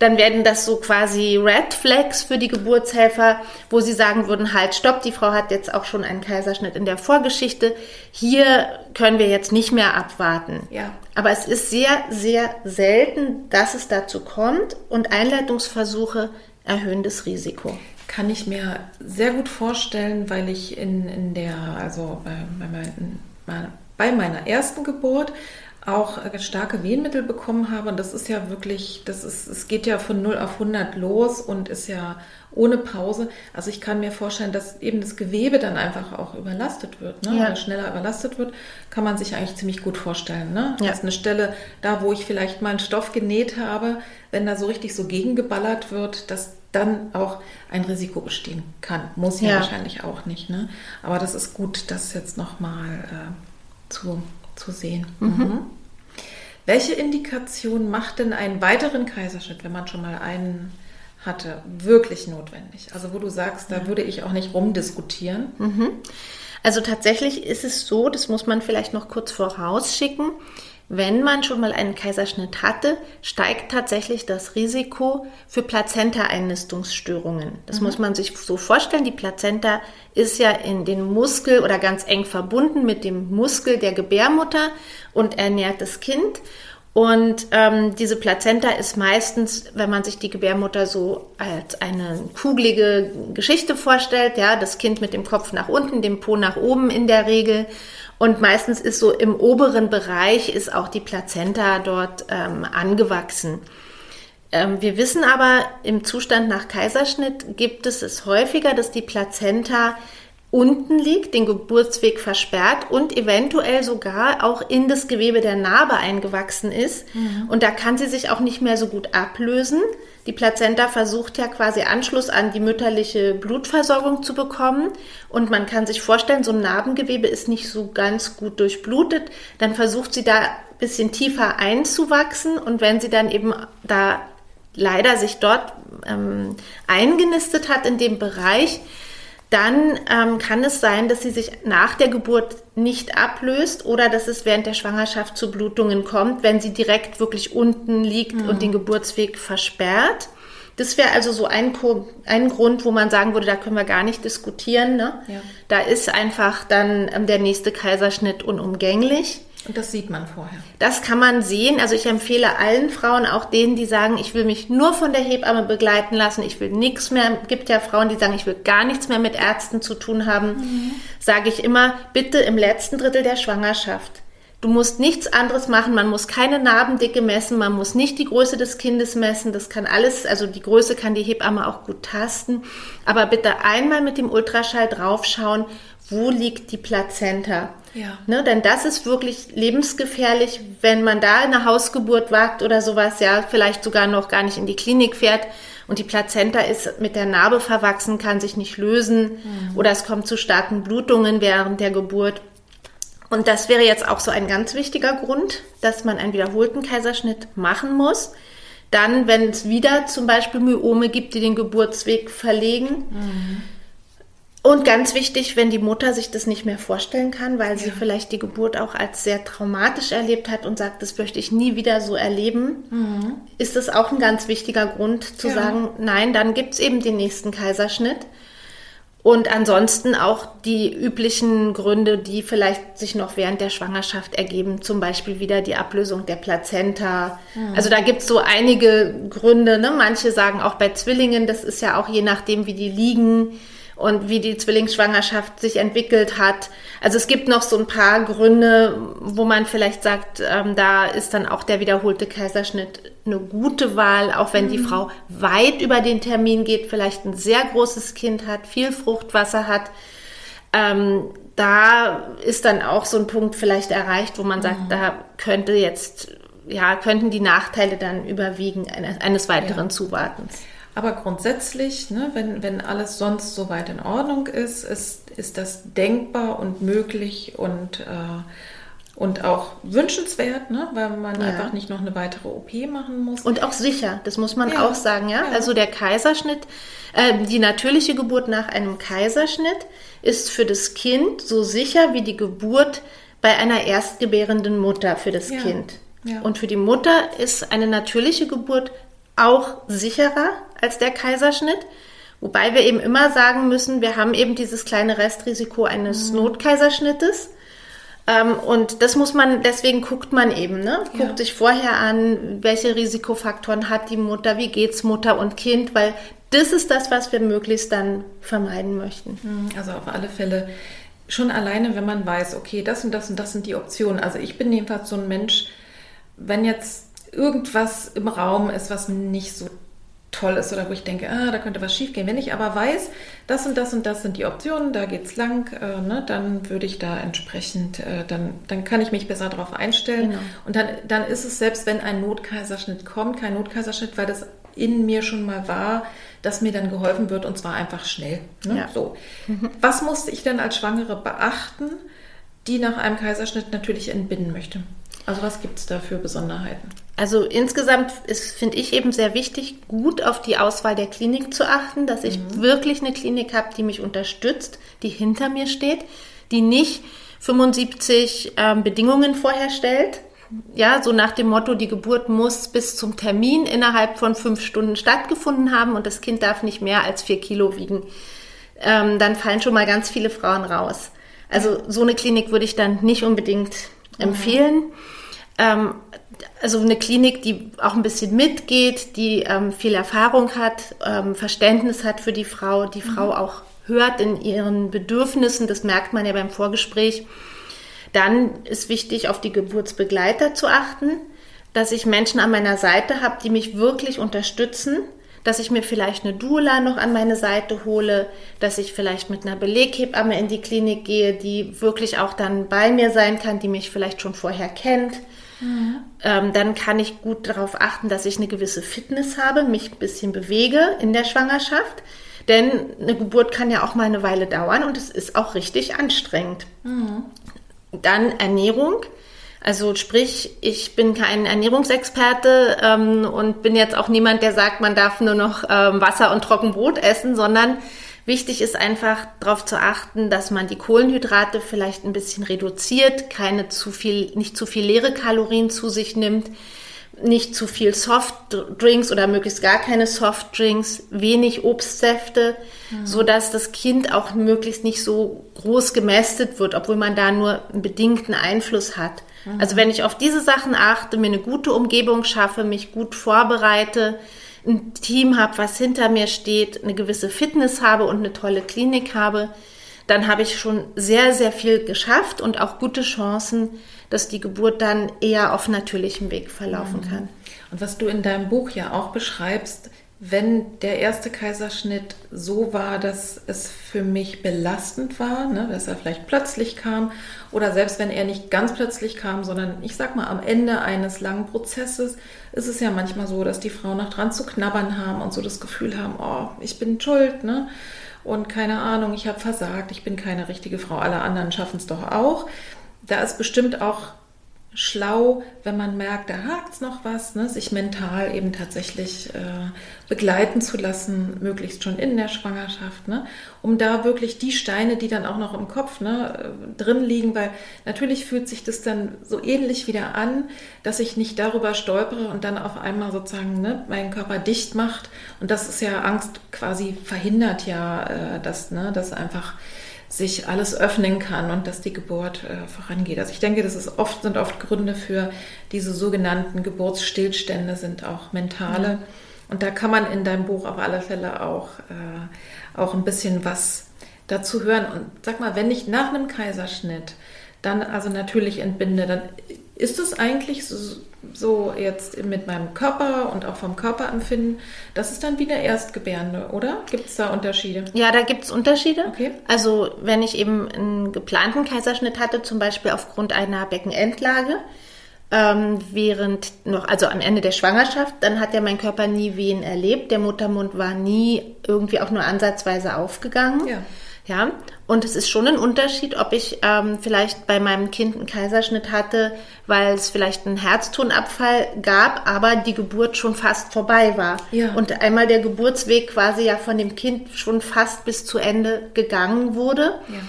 dann werden das so quasi Red Flags für die Geburtshelfer, wo sie sagen würden, halt, stopp, die Frau hat jetzt auch schon einen Kaiserschnitt in der Vorgeschichte. Hier können wir jetzt nicht mehr abwarten. Ja. Aber es ist sehr, sehr selten, dass es dazu kommt und Einleitungsversuche erhöhen das Risiko. Kann ich mir sehr gut vorstellen, weil ich in, in der, also bei, bei, mein, bei meiner ersten Geburt auch starke Wehenmittel bekommen habe. Und das ist ja wirklich, das ist, es geht ja von 0 auf 100 los und ist ja ohne Pause. Also ich kann mir vorstellen, dass eben das Gewebe dann einfach auch überlastet wird, ne? Ja. oder schneller überlastet wird, kann man sich eigentlich ziemlich gut vorstellen. Ne? Ja. Das ist eine Stelle, da wo ich vielleicht mal einen Stoff genäht habe, wenn da so richtig so gegengeballert wird, dass dann auch ein Risiko bestehen kann. Muss ja, ja. wahrscheinlich auch nicht. Ne? Aber das ist gut, das jetzt nochmal äh, zu zu sehen. Mhm. mhm. Welche Indikation macht denn einen weiteren Kaiserschnitt, wenn man schon mal einen hatte, wirklich notwendig? Also wo du sagst, da würde ich auch nicht rumdiskutieren. Mhm. Also tatsächlich ist es so, das muss man vielleicht noch kurz vorausschicken, wenn man schon mal einen Kaiserschnitt hatte, steigt tatsächlich das Risiko für Plazenta-Einnistungsstörungen. Das mhm. muss man sich so vorstellen. Die Plazenta ist ja in den Muskel oder ganz eng verbunden mit dem Muskel der Gebärmutter und ernährt das Kind. Und ähm, diese Plazenta ist meistens, wenn man sich die Gebärmutter so als eine kugelige Geschichte vorstellt, ja, das Kind mit dem Kopf nach unten, dem Po nach oben in der Regel. Und meistens ist so im oberen Bereich ist auch die Plazenta dort ähm, angewachsen. Ähm, wir wissen aber, im Zustand nach Kaiserschnitt gibt es es häufiger, dass die Plazenta unten liegt, den Geburtsweg versperrt und eventuell sogar auch in das Gewebe der Narbe eingewachsen ist. Mhm. Und da kann sie sich auch nicht mehr so gut ablösen. Die Plazenta versucht ja quasi Anschluss an die mütterliche Blutversorgung zu bekommen. Und man kann sich vorstellen, so ein Narbengewebe ist nicht so ganz gut durchblutet. Dann versucht sie da ein bisschen tiefer einzuwachsen. Und wenn sie dann eben da leider sich dort ähm, eingenistet hat in dem Bereich, dann ähm, kann es sein, dass sie sich nach der Geburt nicht ablöst oder dass es während der Schwangerschaft zu Blutungen kommt, wenn sie direkt wirklich unten liegt mhm. und den Geburtsweg versperrt. Das wäre also so ein, ein Grund, wo man sagen würde, da können wir gar nicht diskutieren. Ne? Ja. Da ist einfach dann ähm, der nächste Kaiserschnitt unumgänglich. Und das sieht man vorher. Das kann man sehen. Also ich empfehle allen Frauen, auch denen, die sagen, ich will mich nur von der Hebamme begleiten lassen, ich will nichts mehr. Es gibt ja Frauen, die sagen, ich will gar nichts mehr mit Ärzten zu tun haben. Mhm. Sage ich immer, bitte im letzten Drittel der Schwangerschaft. Du musst nichts anderes machen, man muss keine Narbendicke messen, man muss nicht die Größe des Kindes messen, das kann alles, also die Größe kann die Hebamme auch gut tasten, aber bitte einmal mit dem Ultraschall draufschauen, wo liegt die Plazenta. Ja. Ne, denn das ist wirklich lebensgefährlich, wenn man da eine Hausgeburt wagt oder sowas, ja, vielleicht sogar noch gar nicht in die Klinik fährt und die Plazenta ist mit der Narbe verwachsen, kann sich nicht lösen mhm. oder es kommt zu starken Blutungen während der Geburt. Und das wäre jetzt auch so ein ganz wichtiger Grund, dass man einen wiederholten Kaiserschnitt machen muss. Dann, wenn es wieder zum Beispiel Myome gibt, die den Geburtsweg verlegen. Mhm und ganz wichtig, wenn die Mutter sich das nicht mehr vorstellen kann, weil ja. sie vielleicht die Geburt auch als sehr traumatisch erlebt hat und sagt, das möchte ich nie wieder so erleben, mhm. ist das auch ein ganz wichtiger Grund zu ja. sagen, nein, dann gibt es eben den nächsten Kaiserschnitt. Und ansonsten auch die üblichen Gründe, die vielleicht sich noch während der Schwangerschaft ergeben, zum Beispiel wieder die Ablösung der Plazenta. Mhm. Also da gibt es so einige Gründe. Ne? Manche sagen auch bei Zwillingen, das ist ja auch je nachdem, wie die liegen und wie die Zwillingsschwangerschaft sich entwickelt hat. Also es gibt noch so ein paar Gründe, wo man vielleicht sagt, ähm, da ist dann auch der wiederholte Kaiserschnitt eine gute Wahl, auch wenn mhm. die Frau weit über den Termin geht, vielleicht ein sehr großes Kind hat, viel Fruchtwasser hat. Ähm, da ist dann auch so ein Punkt vielleicht erreicht, wo man sagt, mhm. da könnte jetzt ja, könnten die Nachteile dann überwiegen eines, weiteren ja. Zuwartens. Aber grundsätzlich, ne, wenn, wenn alles sonst soweit in Ordnung ist, ist, ist das denkbar und möglich und, äh, und auch wünschenswert, ne, weil man ja. einfach nicht noch eine weitere OP machen muss. Und auch sicher, das muss man ja. auch sagen. Ja? ja? Also der Kaiserschnitt, äh, die natürliche Geburt nach einem Kaiserschnitt ist für das Kind so sicher wie die Geburt bei einer erstgebärenden Mutter für das Kind. Und für die Mutter ist eine natürliche Geburt auch sicherer als der Kaiserschnitt. Wobei wir eben immer sagen müssen, wir haben eben dieses kleine Restrisiko eines mhm. Notkaiserschnittes. Ähm, und das muss man, deswegen guckt man eben, ne? Guckt ja. sich vorher an, welche Risikofaktoren hat die Mutter, wie geht's Mutter und Kind, weil das ist das, was wir möglichst dann vermeiden möchten. Mhm. Also auf alle Fälle schon alleine, wenn man weiß, okay, das und das und das sind die Optionen. Also ich bin jedenfalls so ein Mensch, wenn jetzt irgendwas im Raum ist, was nicht so toll ist oder wo ich denke, ah, da könnte was schiefgehen. Wenn ich aber weiß, das und das und das sind die Optionen, da geht's lang, äh, ne, dann würde ich da entsprechend, äh, dann, dann kann ich mich besser darauf einstellen. Genau. Und dann, dann ist es selbst, wenn ein Notkaiserschnitt kommt, kein Notkaiserschnitt, weil das in mir schon mal war, dass mir dann geholfen wird und zwar einfach schnell. Ne? Ja. So. Mhm. Was musste ich denn als Schwangere beachten, die nach einem Kaiserschnitt natürlich entbinden möchte? Also was gibt es da für Besonderheiten? Also insgesamt ist, finde ich eben sehr wichtig, gut auf die Auswahl der Klinik zu achten, dass ich mhm. wirklich eine Klinik habe, die mich unterstützt, die hinter mir steht, die nicht 75 ähm, Bedingungen vorher stellt. Ja, so nach dem Motto, die Geburt muss bis zum Termin innerhalb von fünf Stunden stattgefunden haben und das Kind darf nicht mehr als vier Kilo wiegen. Ähm, dann fallen schon mal ganz viele Frauen raus. Also so eine Klinik würde ich dann nicht unbedingt empfehlen. Ähm, also eine Klinik, die auch ein bisschen mitgeht, die ähm, viel Erfahrung hat, ähm, Verständnis hat für die Frau, die mhm. Frau auch hört in ihren Bedürfnissen, das merkt man ja beim Vorgespräch. Dann ist wichtig, auf die Geburtsbegleiter zu achten, dass ich Menschen an meiner Seite habe, die mich wirklich unterstützen, dass ich mir vielleicht eine Doula noch an meine Seite hole, dass ich vielleicht mit einer Beleghebamme in die Klinik gehe, die wirklich auch dann bei mir sein kann, die mich vielleicht schon vorher kennt. Mhm. Ähm, dann kann ich gut darauf achten, dass ich eine gewisse Fitness habe, mich ein bisschen bewege in der Schwangerschaft. Denn eine Geburt kann ja auch mal eine Weile dauern und es ist auch richtig anstrengend. Mhm. Dann Ernährung. Also sprich, ich bin kein Ernährungsexperte ähm, und bin jetzt auch niemand, der sagt, man darf nur noch ähm, Wasser und Trockenbrot essen, sondern wichtig ist einfach darauf zu achten, dass man die Kohlenhydrate vielleicht ein bisschen reduziert, keine zu viel, nicht zu viel leere Kalorien zu sich nimmt, nicht zu viel Softdrinks oder möglichst gar keine Softdrinks, wenig Obstsäfte, mhm. so dass das Kind auch möglichst nicht so groß gemästet wird, obwohl man da nur einen bedingten Einfluss hat. Mhm. Also wenn ich auf diese Sachen achte, mir eine gute Umgebung schaffe, mich gut vorbereite, ein Team habe, was hinter mir steht, eine gewisse Fitness habe und eine tolle Klinik habe, dann habe ich schon sehr, sehr viel geschafft und auch gute Chancen, dass die Geburt dann eher auf natürlichem Weg verlaufen mhm. kann. Und was du in deinem Buch ja auch beschreibst, wenn der erste Kaiserschnitt so war, dass es für mich belastend war, ne, dass er vielleicht plötzlich kam oder selbst wenn er nicht ganz plötzlich kam, sondern ich sag mal am Ende eines langen Prozesses, ist es ja manchmal so, dass die Frauen noch dran zu knabbern haben und so das Gefühl haben, oh, ich bin schuld, ne? Und keine Ahnung, ich habe versagt, ich bin keine richtige Frau, alle anderen schaffen es doch auch. Da ist bestimmt auch schlau, wenn man merkt, da hakt es noch was, ne, sich mental eben tatsächlich äh, begleiten zu lassen, möglichst schon in der Schwangerschaft, ne, um da wirklich die Steine, die dann auch noch im Kopf ne, äh, drin liegen, weil natürlich fühlt sich das dann so ähnlich wieder an, dass ich nicht darüber stolpere und dann auf einmal sozusagen ne, meinen Körper dicht macht. Und das ist ja Angst quasi verhindert ja, äh, dass, ne, dass einfach sich alles öffnen kann und dass die Geburt äh, vorangeht. Also ich denke, das ist oft, sind oft Gründe für diese sogenannten Geburtsstillstände, sind auch mentale. Ja. Und da kann man in deinem Buch auf alle Fälle auch, äh, auch ein bisschen was dazu hören. Und sag mal, wenn ich nach einem Kaiserschnitt dann also natürlich entbinde, dann ist es eigentlich so, so, jetzt mit meinem Körper und auch vom Körperempfinden, das ist dann wieder Erstgebärende, oder? Gibt es da Unterschiede? Ja, da gibt es Unterschiede. Okay. Also wenn ich eben einen geplanten Kaiserschnitt hatte, zum Beispiel aufgrund einer Beckenendlage, ähm, während noch, also am Ende der Schwangerschaft, dann hat ja mein Körper nie Wehen erlebt. Der Muttermund war nie irgendwie auch nur ansatzweise aufgegangen. Ja. Ja, und es ist schon ein Unterschied, ob ich ähm, vielleicht bei meinem Kind einen Kaiserschnitt hatte, weil es vielleicht einen Herztonabfall gab, aber die Geburt schon fast vorbei war. Ja. Und einmal der Geburtsweg quasi ja von dem Kind schon fast bis zu Ende gegangen wurde. Ja.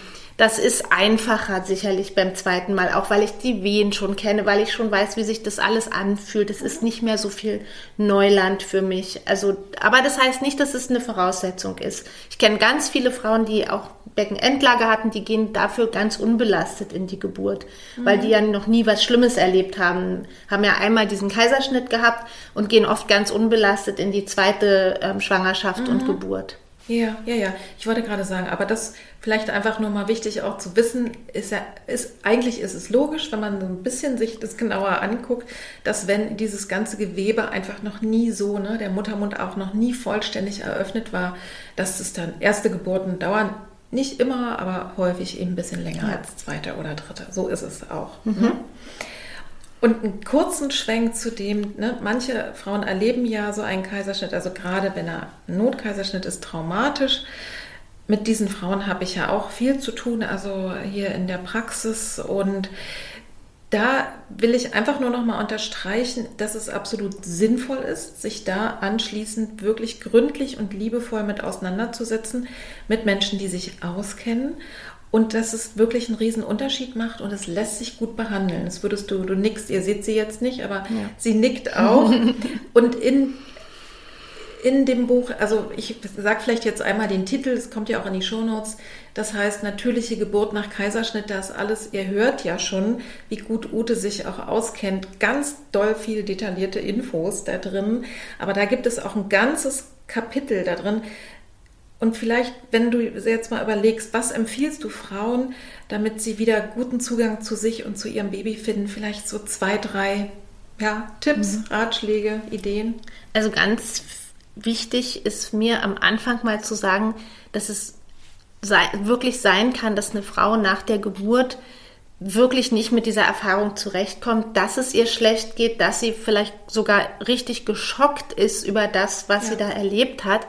Das ist einfacher sicherlich beim zweiten Mal, auch weil ich die Wehen schon kenne, weil ich schon weiß, wie sich das alles anfühlt. Es ist nicht mehr so viel Neuland für mich. Also, aber das heißt nicht, dass es eine Voraussetzung ist. Ich kenne ganz viele Frauen, die auch Beckenendlage hatten, die gehen dafür ganz unbelastet in die Geburt, mhm. weil die ja noch nie was Schlimmes erlebt haben, haben ja einmal diesen Kaiserschnitt gehabt und gehen oft ganz unbelastet in die zweite ähm, Schwangerschaft mhm. und Geburt. Ja, ja, ja. Ich wollte gerade sagen, aber das vielleicht einfach nur mal wichtig auch zu wissen, ist ja, ist, eigentlich ist es logisch, wenn man so ein bisschen sich das genauer anguckt, dass wenn dieses ganze Gewebe einfach noch nie so, ne, der Muttermund auch noch nie vollständig eröffnet war, dass es dann erste Geburten dauern. Nicht immer, aber häufig eben ein bisschen länger ja. als zweite oder dritte. So ist es auch. Mhm. Ne? Und einen kurzen Schwenk zu dem, ne, manche Frauen erleben ja so einen Kaiserschnitt, also gerade wenn er Notkaiserschnitt ist, traumatisch. Mit diesen Frauen habe ich ja auch viel zu tun, also hier in der Praxis. Und da will ich einfach nur noch mal unterstreichen, dass es absolut sinnvoll ist, sich da anschließend wirklich gründlich und liebevoll mit auseinanderzusetzen, mit Menschen, die sich auskennen und dass es wirklich einen riesen Unterschied macht und es lässt sich gut behandeln. Das würdest du, du nickst, ihr seht sie jetzt nicht, aber ja. sie nickt auch. und in, in dem Buch, also ich sage vielleicht jetzt einmal den Titel, es kommt ja auch in die Shownotes, das heißt natürliche Geburt nach Kaiserschnitt, das alles, ihr hört ja schon, wie gut Ute sich auch auskennt, ganz doll viel detaillierte Infos da drin, aber da gibt es auch ein ganzes Kapitel da drin, und vielleicht, wenn du jetzt mal überlegst, was empfiehlst du Frauen, damit sie wieder guten Zugang zu sich und zu ihrem Baby finden? Vielleicht so zwei, drei ja, Tipps, mhm. Ratschläge, Ideen? Also ganz wichtig ist mir am Anfang mal zu sagen, dass es sei, wirklich sein kann, dass eine Frau nach der Geburt wirklich nicht mit dieser Erfahrung zurechtkommt, dass es ihr schlecht geht, dass sie vielleicht sogar richtig geschockt ist über das, was ja. sie da erlebt hat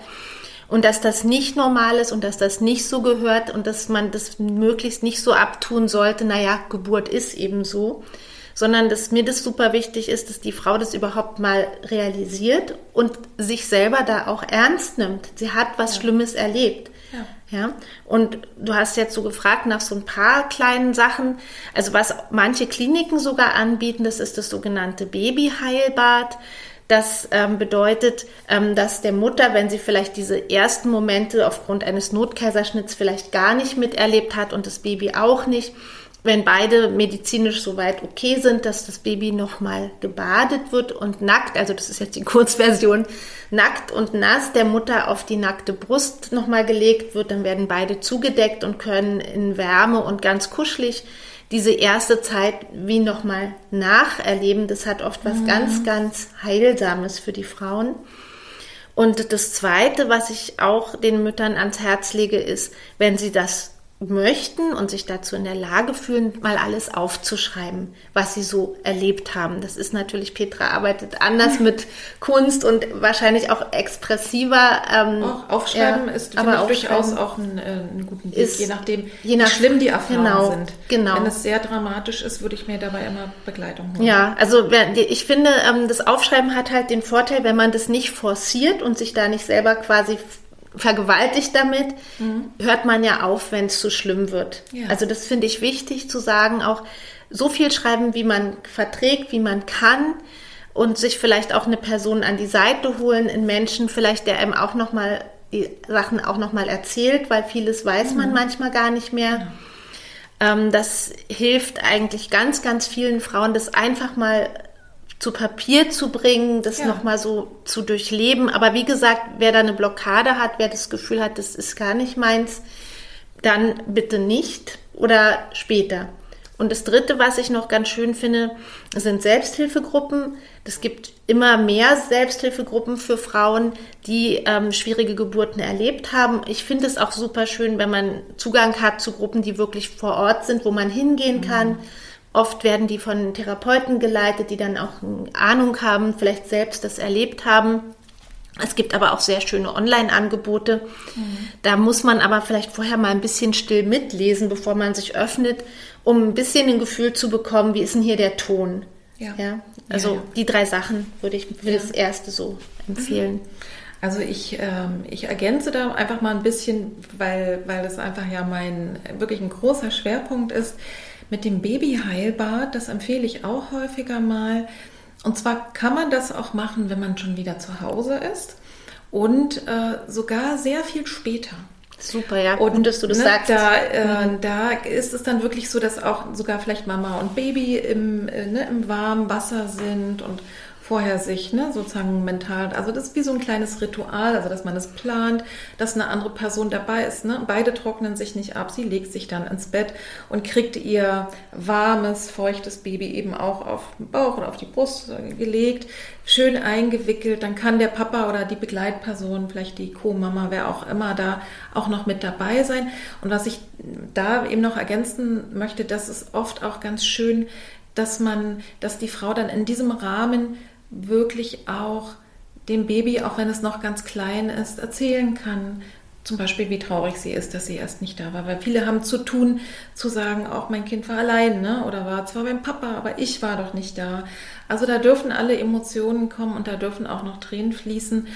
und dass das nicht normal ist und dass das nicht so gehört und dass man das möglichst nicht so abtun sollte, naja, Geburt ist eben so, sondern dass mir das super wichtig ist, dass die Frau das überhaupt mal realisiert und sich selber da auch ernst nimmt. Sie hat was ja. Schlimmes erlebt. Ja. ja. Und du hast jetzt so gefragt nach so ein paar kleinen Sachen. Also was manche Kliniken sogar anbieten, das ist das sogenannte Babyheilbad. Das ähm, bedeutet, ähm, dass der Mutter, wenn sie vielleicht diese ersten Momente aufgrund eines Notkaiserschnitts vielleicht gar nicht miterlebt hat und das Baby auch nicht, wenn beide medizinisch soweit okay sind, dass das Baby nochmal gebadet wird und nackt, also das ist jetzt die Kurzversion, nackt und nass der Mutter auf die nackte Brust nochmal gelegt wird, dann werden beide zugedeckt und können in Wärme und ganz kuschelig diese erste Zeit wie nochmal nacherleben, das hat oft was mhm. ganz, ganz Heilsames für die Frauen. Und das Zweite, was ich auch den Müttern ans Herz lege, ist, wenn sie das möchten und sich dazu in der Lage fühlen, mal alles aufzuschreiben, was sie so erlebt haben. Das ist natürlich, Petra arbeitet anders mit Kunst und wahrscheinlich auch expressiver. Ähm, auch aufschreiben ja, ist aber durchaus auch ein, äh, ein guten Weg, ist, je nachdem, je nach, wie schlimm die Erfahrungen genau, sind. Genau. Wenn es sehr dramatisch ist, würde ich mir dabei immer Begleitung holen. Ja, also ich finde, ähm, das Aufschreiben hat halt den Vorteil, wenn man das nicht forciert und sich da nicht selber quasi vergewaltigt damit, mhm. hört man ja auf, wenn es zu schlimm wird. Ja. Also das finde ich wichtig zu sagen, auch so viel schreiben, wie man verträgt, wie man kann und sich vielleicht auch eine Person an die Seite holen, einen Menschen vielleicht, der einem auch noch mal die Sachen auch noch mal erzählt, weil vieles weiß mhm. man manchmal gar nicht mehr. Ja. Ähm, das hilft eigentlich ganz, ganz vielen Frauen, das einfach mal zu Papier zu bringen, das ja. nochmal so zu durchleben. Aber wie gesagt, wer da eine Blockade hat, wer das Gefühl hat, das ist gar nicht meins, dann bitte nicht oder später. Und das Dritte, was ich noch ganz schön finde, sind Selbsthilfegruppen. Es gibt immer mehr Selbsthilfegruppen für Frauen, die ähm, schwierige Geburten erlebt haben. Ich finde es auch super schön, wenn man Zugang hat zu Gruppen, die wirklich vor Ort sind, wo man hingehen kann. Oft werden die von Therapeuten geleitet, die dann auch Ahnung haben, vielleicht selbst das erlebt haben. Es gibt aber auch sehr schöne Online-Angebote. Mhm. Da muss man aber vielleicht vorher mal ein bisschen still mitlesen, bevor man sich öffnet, um ein bisschen ein Gefühl zu bekommen, wie ist denn hier der Ton. Ja. ja? Also ja, ja. die drei Sachen würde ich für das erste so empfehlen. Mhm. Also ich, ähm, ich ergänze da einfach mal ein bisschen, weil, weil das einfach ja mein wirklich ein großer Schwerpunkt ist. Mit dem Babyheilbad, das empfehle ich auch häufiger mal. Und zwar kann man das auch machen, wenn man schon wieder zu Hause ist und äh, sogar sehr viel später. Super, ja. Und Gut, dass du das ne, sagst. Da, äh, mhm. da ist es dann wirklich so, dass auch sogar vielleicht Mama und Baby im, äh, ne, im warmen Wasser sind und vorher sich ne, sozusagen mental, also das ist wie so ein kleines Ritual, also dass man es plant, dass eine andere Person dabei ist. Ne? Beide trocknen sich nicht ab, sie legt sich dann ins Bett und kriegt ihr warmes, feuchtes Baby eben auch auf den Bauch oder auf die Brust gelegt, schön eingewickelt. Dann kann der Papa oder die Begleitperson, vielleicht die Co-Mama, wer auch immer da auch noch mit dabei sein. Und was ich da eben noch ergänzen möchte, das ist oft auch ganz schön, dass man, dass die Frau dann in diesem Rahmen wirklich auch dem Baby, auch wenn es noch ganz klein ist, erzählen kann. Zum Beispiel, wie traurig sie ist, dass sie erst nicht da war. Weil viele haben zu tun, zu sagen, auch mein Kind war allein ne? oder war zwar beim Papa, aber ich war doch nicht da. Also da dürfen alle Emotionen kommen und da dürfen auch noch Tränen fließen.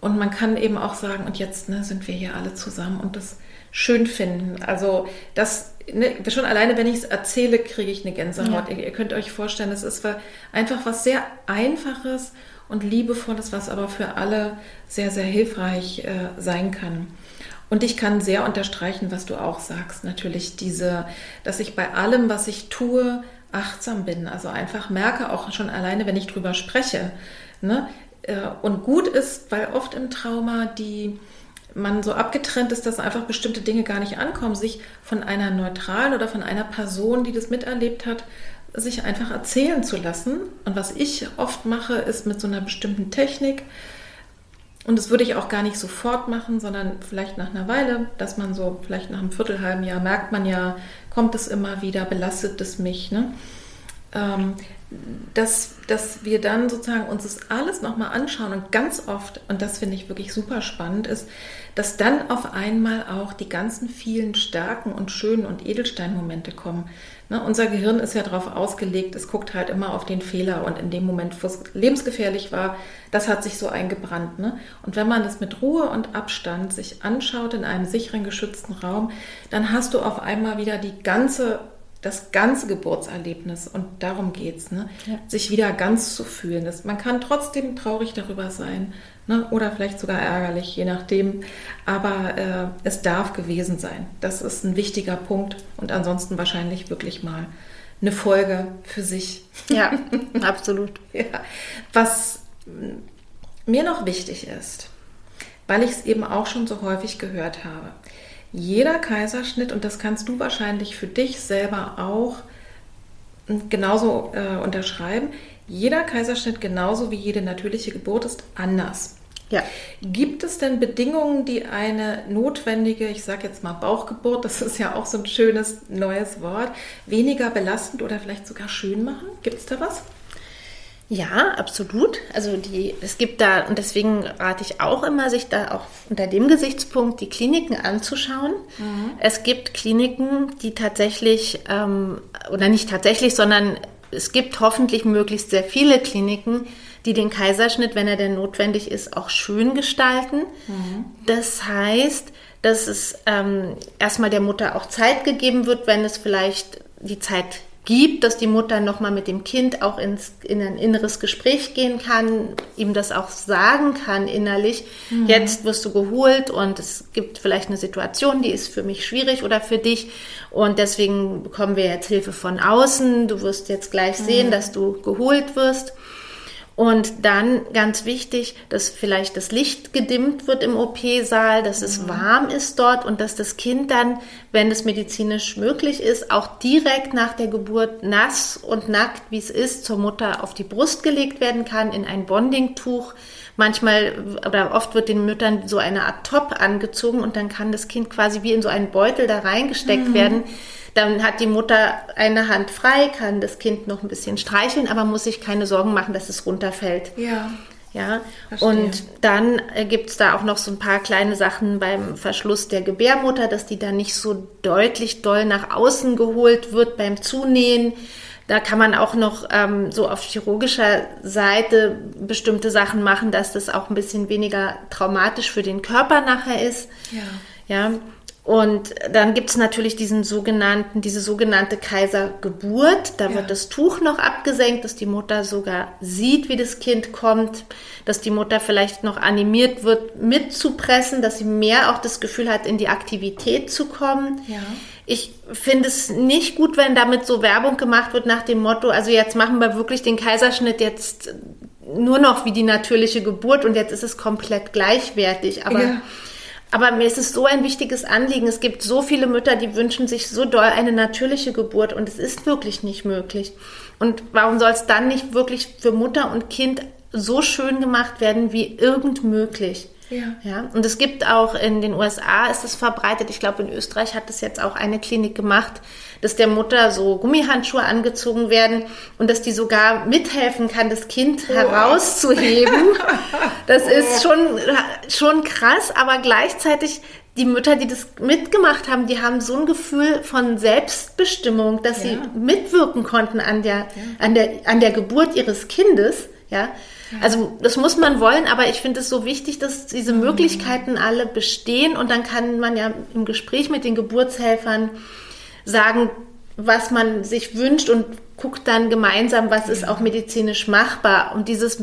Und man kann eben auch sagen, und jetzt ne, sind wir hier alle zusammen und das schön finden. Also das ne, schon alleine, wenn ich es erzähle, kriege ich eine Gänsehaut. Ja. Ihr, ihr, könnt euch vorstellen, es ist einfach was sehr Einfaches und Liebevolles, was aber für alle sehr, sehr hilfreich äh, sein kann. Und ich kann sehr unterstreichen, was du auch sagst, natürlich diese, dass ich bei allem, was ich tue, achtsam bin. Also einfach merke auch schon alleine, wenn ich drüber spreche. Ne? Äh, und gut ist, weil oft im Trauma die man so abgetrennt ist, dass einfach bestimmte Dinge gar nicht ankommen, sich von einer neutralen oder von einer Person, die das miterlebt hat, sich einfach erzählen zu lassen. Und was ich oft mache, ist mit so einer bestimmten Technik, und das würde ich auch gar nicht sofort machen, sondern vielleicht nach einer Weile, dass man so, vielleicht nach einem Viertelhalben Jahr merkt man ja, kommt es immer wieder, belastet es mich. Ne? Ähm, dass, dass wir dann sozusagen uns das alles nochmal anschauen und ganz oft, und das finde ich wirklich super spannend, ist, dass dann auf einmal auch die ganzen vielen starken und schönen und Edelsteinmomente kommen. Ne, unser Gehirn ist ja darauf ausgelegt, es guckt halt immer auf den Fehler und in dem Moment, wo es lebensgefährlich war, das hat sich so eingebrannt. Ne? Und wenn man das mit Ruhe und Abstand sich anschaut in einem sicheren, geschützten Raum, dann hast du auf einmal wieder die ganze das ganze Geburtserlebnis und darum geht es, ne? Ja. sich wieder ganz zu fühlen. Das, man kann trotzdem traurig darüber sein ne? oder vielleicht sogar ärgerlich, je nachdem, aber äh, es darf gewesen sein. Das ist ein wichtiger Punkt und ansonsten wahrscheinlich wirklich mal eine Folge für sich. Ja, absolut. ja. Was mir noch wichtig ist, weil ich es eben auch schon so häufig gehört habe, jeder Kaiserschnitt, und das kannst du wahrscheinlich für dich selber auch genauso äh, unterschreiben, jeder Kaiserschnitt genauso wie jede natürliche Geburt ist anders. Ja. Gibt es denn Bedingungen, die eine notwendige, ich sage jetzt mal Bauchgeburt, das ist ja auch so ein schönes neues Wort, weniger belastend oder vielleicht sogar schön machen? Gibt es da was? Ja, absolut. Also die, es gibt da, und deswegen rate ich auch immer, sich da auch unter dem Gesichtspunkt die Kliniken anzuschauen. Mhm. Es gibt Kliniken, die tatsächlich, ähm, oder nicht tatsächlich, sondern es gibt hoffentlich möglichst sehr viele Kliniken, die den Kaiserschnitt, wenn er denn notwendig ist, auch schön gestalten. Mhm. Das heißt, dass es ähm, erstmal der Mutter auch Zeit gegeben wird, wenn es vielleicht die Zeit gibt, dass die Mutter nochmal mit dem Kind auch ins, in ein inneres Gespräch gehen kann, ihm das auch sagen kann innerlich. Mhm. Jetzt wirst du geholt und es gibt vielleicht eine Situation, die ist für mich schwierig oder für dich und deswegen bekommen wir jetzt Hilfe von außen. Du wirst jetzt gleich sehen, mhm. dass du geholt wirst. Und dann ganz wichtig, dass vielleicht das Licht gedimmt wird im OP-Saal, dass es mhm. warm ist dort und dass das Kind dann, wenn es medizinisch möglich ist, auch direkt nach der Geburt nass und nackt, wie es ist, zur Mutter auf die Brust gelegt werden kann, in ein Bondingtuch, manchmal oder oft wird den Müttern so eine Art Top angezogen und dann kann das Kind quasi wie in so einen Beutel da reingesteckt mhm. werden. Dann hat die Mutter eine Hand frei, kann das Kind noch ein bisschen streicheln, aber muss sich keine Sorgen machen, dass es runterfällt. Ja. Ja, Verstehe. und dann äh, gibt es da auch noch so ein paar kleine Sachen beim Verschluss der Gebärmutter, dass die dann nicht so deutlich doll nach außen geholt wird beim Zunähen. Da kann man auch noch ähm, so auf chirurgischer Seite bestimmte Sachen machen, dass das auch ein bisschen weniger traumatisch für den Körper nachher ist. Ja. Ja. Und dann gibt es natürlich diesen sogenannten, diese sogenannte Kaisergeburt. Da ja. wird das Tuch noch abgesenkt, dass die Mutter sogar sieht, wie das Kind kommt, dass die Mutter vielleicht noch animiert wird, mitzupressen, dass sie mehr auch das Gefühl hat, in die Aktivität zu kommen. Ja. Ich finde es nicht gut, wenn damit so Werbung gemacht wird nach dem Motto, also jetzt machen wir wirklich den Kaiserschnitt jetzt nur noch wie die natürliche Geburt und jetzt ist es komplett gleichwertig. Aber ja aber mir ist es so ein wichtiges Anliegen. Es gibt so viele Mütter, die wünschen sich so doll eine natürliche Geburt und es ist wirklich nicht möglich. Und warum soll es dann nicht wirklich für Mutter und Kind so schön gemacht werden wie irgend möglich? Ja. ja. Und es gibt auch in den USA ist es verbreitet. Ich glaube, in Österreich hat es jetzt auch eine Klinik gemacht, dass der Mutter so Gummihandschuhe angezogen werden und dass die sogar mithelfen kann, das Kind oh. herauszuheben. Das oh. ist schon, schon krass, aber gleichzeitig die Mütter, die das mitgemacht haben, die haben so ein Gefühl von Selbstbestimmung, dass ja. sie mitwirken konnten an der, ja. an der, an der Geburt ihres Kindes. Ja, also das muss man wollen, aber ich finde es so wichtig, dass diese mhm. Möglichkeiten alle bestehen und dann kann man ja im Gespräch mit den Geburtshelfern sagen, was man sich wünscht und guckt dann gemeinsam, was ist auch medizinisch machbar. Und dieses,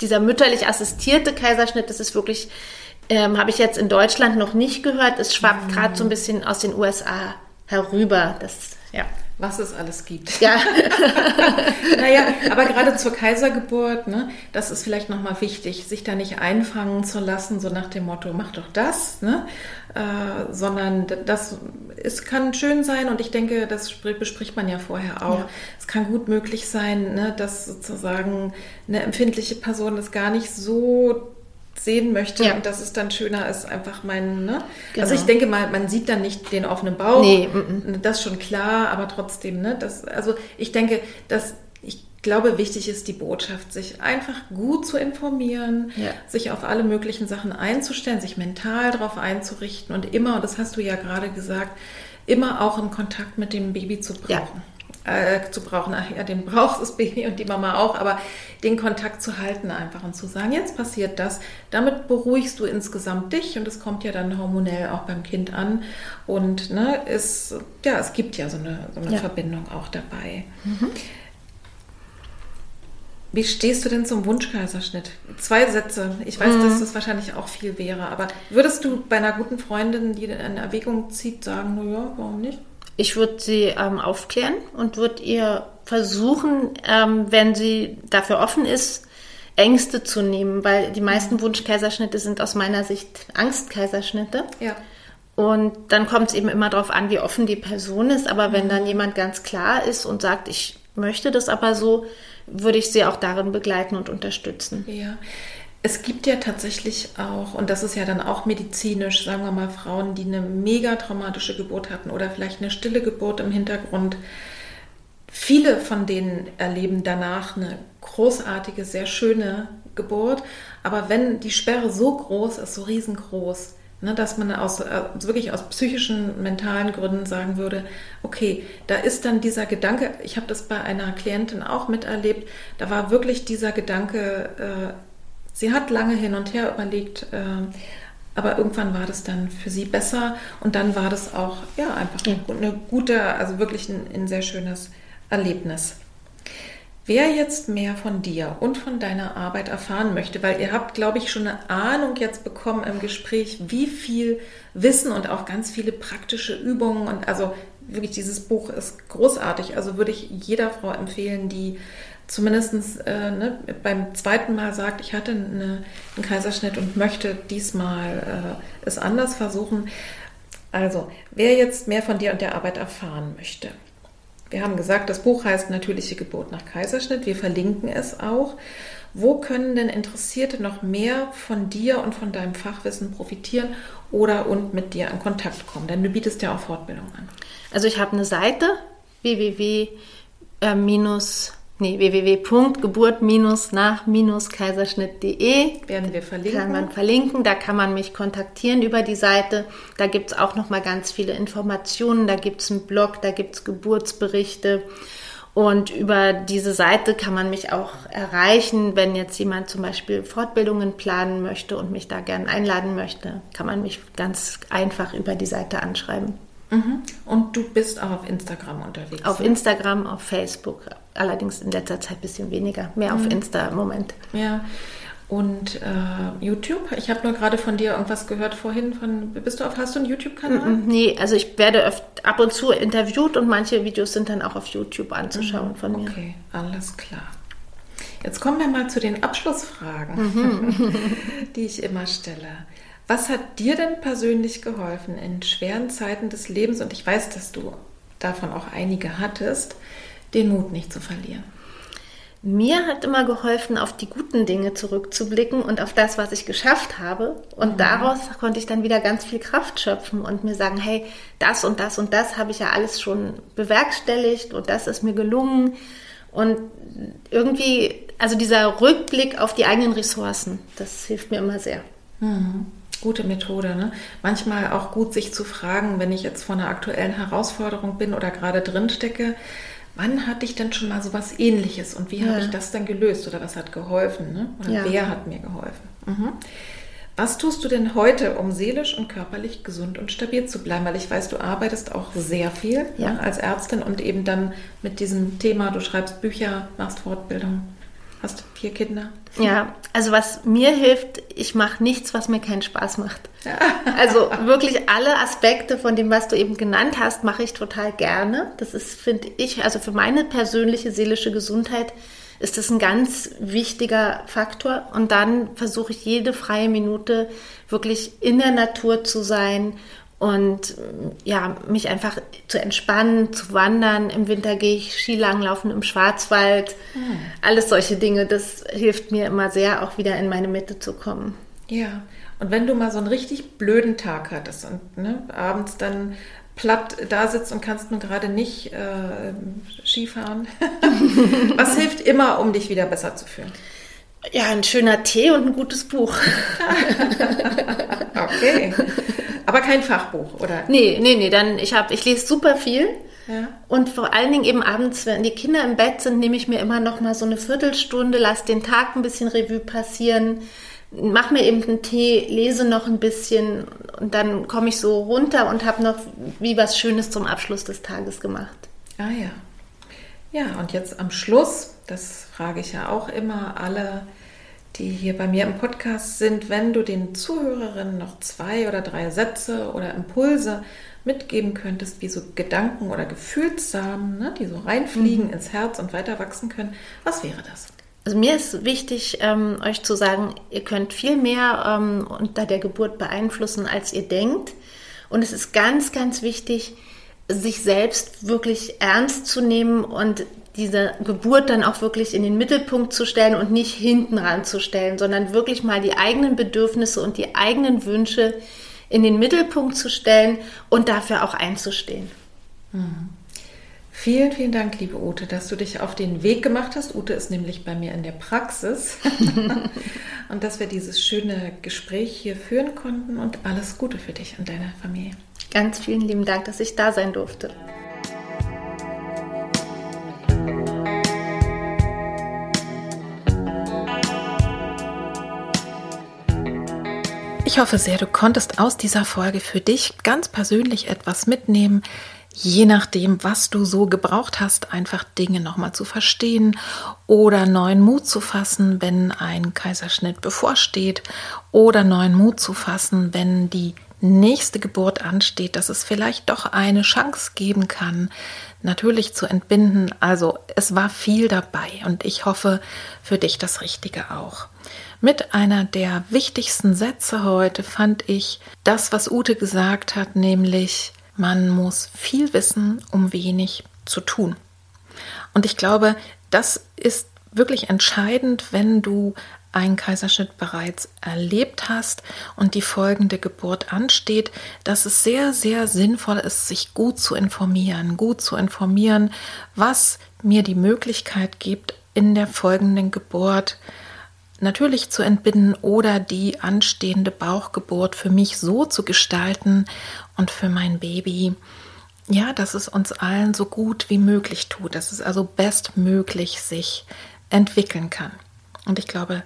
dieser mütterlich assistierte Kaiserschnitt, das ist wirklich, ähm, habe ich jetzt in Deutschland noch nicht gehört. Es schwappt mhm. gerade so ein bisschen aus den USA herüber. Das, ja was es alles gibt. Ja. naja, aber gerade zur Kaisergeburt, ne, das ist vielleicht nochmal wichtig, sich da nicht einfangen zu lassen, so nach dem Motto, mach doch das, ne? Äh, sondern das es kann schön sein und ich denke, das bespricht man ja vorher auch. Ja. Es kann gut möglich sein, ne, dass sozusagen eine empfindliche Person das gar nicht so sehen möchte ja. und dass es dann schöner ist, einfach mein, ne? Genau. Also ich denke mal, man sieht dann nicht den offenen Bauch. Nee, m -m. das ist schon klar, aber trotzdem, ne? Das, also ich denke, dass ich glaube, wichtig ist die Botschaft, sich einfach gut zu informieren, ja. sich auf alle möglichen Sachen einzustellen, sich mental darauf einzurichten und immer, und das hast du ja gerade gesagt, immer auch im Kontakt mit dem Baby zu brauchen. Ja äh, zu brauchen. Ach ja, den braucht das Baby und die Mama auch, aber den Kontakt zu halten einfach und zu sagen, jetzt passiert das. Damit beruhigst du insgesamt dich und es kommt ja dann hormonell auch beim Kind an. Und ne, es, ja, es gibt ja so eine, so eine ja. Verbindung auch dabei. Mhm. Wie stehst du denn zum Wunschkaiserschnitt? Zwei Sätze. Ich weiß, mhm. dass das wahrscheinlich auch viel wäre, aber würdest du bei einer guten Freundin, die in Erwägung zieht, sagen, naja, warum nicht? Ich würde sie ähm, aufklären und würde ihr versuchen, ähm, wenn sie dafür offen ist, Ängste zu nehmen, weil die meisten Wunschkaiserschnitte sind aus meiner Sicht Angstkaiserschnitte. Ja. Und dann kommt es eben immer darauf an, wie offen die Person ist. Aber wenn dann jemand ganz klar ist und sagt, ich möchte das aber so, würde ich sie auch darin begleiten und unterstützen. Ja. Es gibt ja tatsächlich auch, und das ist ja dann auch medizinisch, sagen wir mal, Frauen, die eine mega traumatische Geburt hatten oder vielleicht eine stille Geburt im Hintergrund. Viele von denen erleben danach eine großartige, sehr schöne Geburt. Aber wenn die Sperre so groß ist, so riesengroß, ne, dass man aus, äh, wirklich aus psychischen, mentalen Gründen sagen würde, okay, da ist dann dieser Gedanke, ich habe das bei einer Klientin auch miterlebt, da war wirklich dieser Gedanke, äh, Sie hat lange hin und her überlegt, äh, aber irgendwann war das dann für sie besser und dann war das auch ja einfach eine, gute, also wirklich ein, ein sehr schönes Erlebnis. Wer jetzt mehr von dir und von deiner Arbeit erfahren möchte, weil ihr habt, glaube ich, schon eine Ahnung jetzt bekommen im Gespräch, wie viel Wissen und auch ganz viele praktische Übungen und also wirklich dieses Buch ist großartig. Also würde ich jeder Frau empfehlen, die zumindest äh, ne, beim zweiten Mal sagt, ich hatte eine, einen Kaiserschnitt und möchte diesmal äh, es anders versuchen. Also, wer jetzt mehr von dir und der Arbeit erfahren möchte, Wir haben gesagt, das Buch heißt Natürliche Geburt nach Kaiserschnitt. Wir verlinken es auch. Wo können denn Interessierte noch mehr von dir und von deinem Fachwissen profitieren oder und mit dir in Kontakt kommen? Denn du bietest ja auch Fortbildung an. Also ich habe eine Seite www nee, www.geburt-nach-kaiserschnitt.de. Werden wir verlinken. Kann man verlinken, da kann man mich kontaktieren über die Seite. Da gibt es auch nochmal ganz viele Informationen, da gibt es einen Blog, da gibt es Geburtsberichte. Und über diese Seite kann man mich auch erreichen, wenn jetzt jemand zum Beispiel Fortbildungen planen möchte und mich da gern einladen möchte, kann man mich ganz einfach über die Seite anschreiben. Mhm. Und du bist auch auf Instagram unterwegs? Auf ne? Instagram, auf Facebook. Allerdings in letzter Zeit ein bisschen weniger. Mehr mhm. auf Insta im Moment. Ja. Und äh, YouTube? Ich habe nur gerade von dir irgendwas gehört vorhin. Von, bist du auf, hast du einen YouTube-Kanal? Mm, nee, also ich werde ab und zu interviewt und manche Videos sind dann auch auf YouTube anzuschauen mhm. von mir. Okay, alles klar. Jetzt kommen wir mal zu den Abschlussfragen, mhm. die ich immer stelle. Was hat dir denn persönlich geholfen in schweren Zeiten des Lebens? Und ich weiß, dass du davon auch einige hattest, den Mut nicht zu verlieren. Mir hat immer geholfen, auf die guten Dinge zurückzublicken und auf das, was ich geschafft habe. Und mhm. daraus konnte ich dann wieder ganz viel Kraft schöpfen und mir sagen, hey, das und das und das habe ich ja alles schon bewerkstelligt und das ist mir gelungen. Und irgendwie, also dieser Rückblick auf die eigenen Ressourcen, das hilft mir immer sehr. Mhm. Gute Methode. Ne? Manchmal auch gut, sich zu fragen, wenn ich jetzt vor einer aktuellen Herausforderung bin oder gerade drin stecke, wann hatte ich denn schon mal so was Ähnliches und wie ja. habe ich das dann gelöst oder was hat geholfen? Ne? Oder ja. wer hat mir geholfen? Mhm. Was tust du denn heute, um seelisch und körperlich gesund und stabil zu bleiben? Weil ich weiß, du arbeitest auch sehr viel ja. Ne, als Ärztin und eben dann mit diesem Thema, du schreibst Bücher, machst Fortbildung. Hast vier Kinder? Ja, also was mir hilft, ich mache nichts, was mir keinen Spaß macht. Also wirklich alle Aspekte von dem, was du eben genannt hast, mache ich total gerne. Das ist, finde ich, also für meine persönliche seelische Gesundheit ist das ein ganz wichtiger Faktor. Und dann versuche ich jede freie Minute wirklich in der Natur zu sein und ja, mich einfach zu entspannen, zu wandern. Im Winter gehe ich Skilanglaufen im Schwarzwald. Mhm. Alles solche Dinge, das hilft mir immer sehr, auch wieder in meine Mitte zu kommen. Ja, und wenn du mal so einen richtig blöden Tag hattest und ne, abends dann platt da sitzt und kannst nun gerade nicht äh, Skifahren, was hilft immer, um dich wieder besser zu fühlen? Ja, ein schöner Tee und ein gutes Buch. okay. Aber kein Fachbuch, oder? Nee, nee, nee. Dann, ich, hab, ich lese super viel. Ja. Und vor allen Dingen eben abends, wenn die Kinder im Bett sind, nehme ich mir immer noch mal so eine Viertelstunde, lasse den Tag ein bisschen Revue passieren, mache mir eben einen Tee, lese noch ein bisschen und dann komme ich so runter und habe noch wie was Schönes zum Abschluss des Tages gemacht. Ah ja. Ja, und jetzt am Schluss, das frage ich ja auch immer alle die hier bei mir im Podcast sind, wenn du den Zuhörerinnen noch zwei oder drei Sätze oder Impulse mitgeben könntest, wie so Gedanken oder Gefühlssamen, ne, die so reinfliegen mhm. ins Herz und weiter wachsen können, was wäre das? Also mir ist wichtig, ähm, euch zu sagen, ihr könnt viel mehr ähm, unter der Geburt beeinflussen, als ihr denkt. Und es ist ganz, ganz wichtig, sich selbst wirklich ernst zu nehmen und diese Geburt dann auch wirklich in den Mittelpunkt zu stellen und nicht hinten ranzustellen, sondern wirklich mal die eigenen Bedürfnisse und die eigenen Wünsche in den Mittelpunkt zu stellen und dafür auch einzustehen. Mhm. Vielen, vielen Dank, liebe Ute, dass du dich auf den Weg gemacht hast. Ute ist nämlich bei mir in der Praxis und dass wir dieses schöne Gespräch hier führen konnten und alles Gute für dich und deine Familie. Ganz vielen lieben Dank, dass ich da sein durfte. Ich hoffe sehr, du konntest aus dieser Folge für dich ganz persönlich etwas mitnehmen, je nachdem, was du so gebraucht hast, einfach Dinge nochmal zu verstehen oder neuen Mut zu fassen, wenn ein Kaiserschnitt bevorsteht oder neuen Mut zu fassen, wenn die nächste Geburt ansteht, dass es vielleicht doch eine Chance geben kann, natürlich zu entbinden. Also es war viel dabei und ich hoffe für dich das Richtige auch. Mit einer der wichtigsten Sätze heute fand ich das, was Ute gesagt hat, nämlich man muss viel wissen, um wenig zu tun. Und ich glaube, das ist wirklich entscheidend, wenn du einen Kaiserschnitt bereits erlebt hast und die folgende Geburt ansteht, dass es sehr, sehr sinnvoll ist, sich gut zu informieren, gut zu informieren, was mir die Möglichkeit gibt, in der folgenden Geburt natürlich zu entbinden oder die anstehende Bauchgeburt für mich so zu gestalten und für mein Baby, ja, dass es uns allen so gut wie möglich tut, dass es also bestmöglich sich entwickeln kann. Und ich glaube,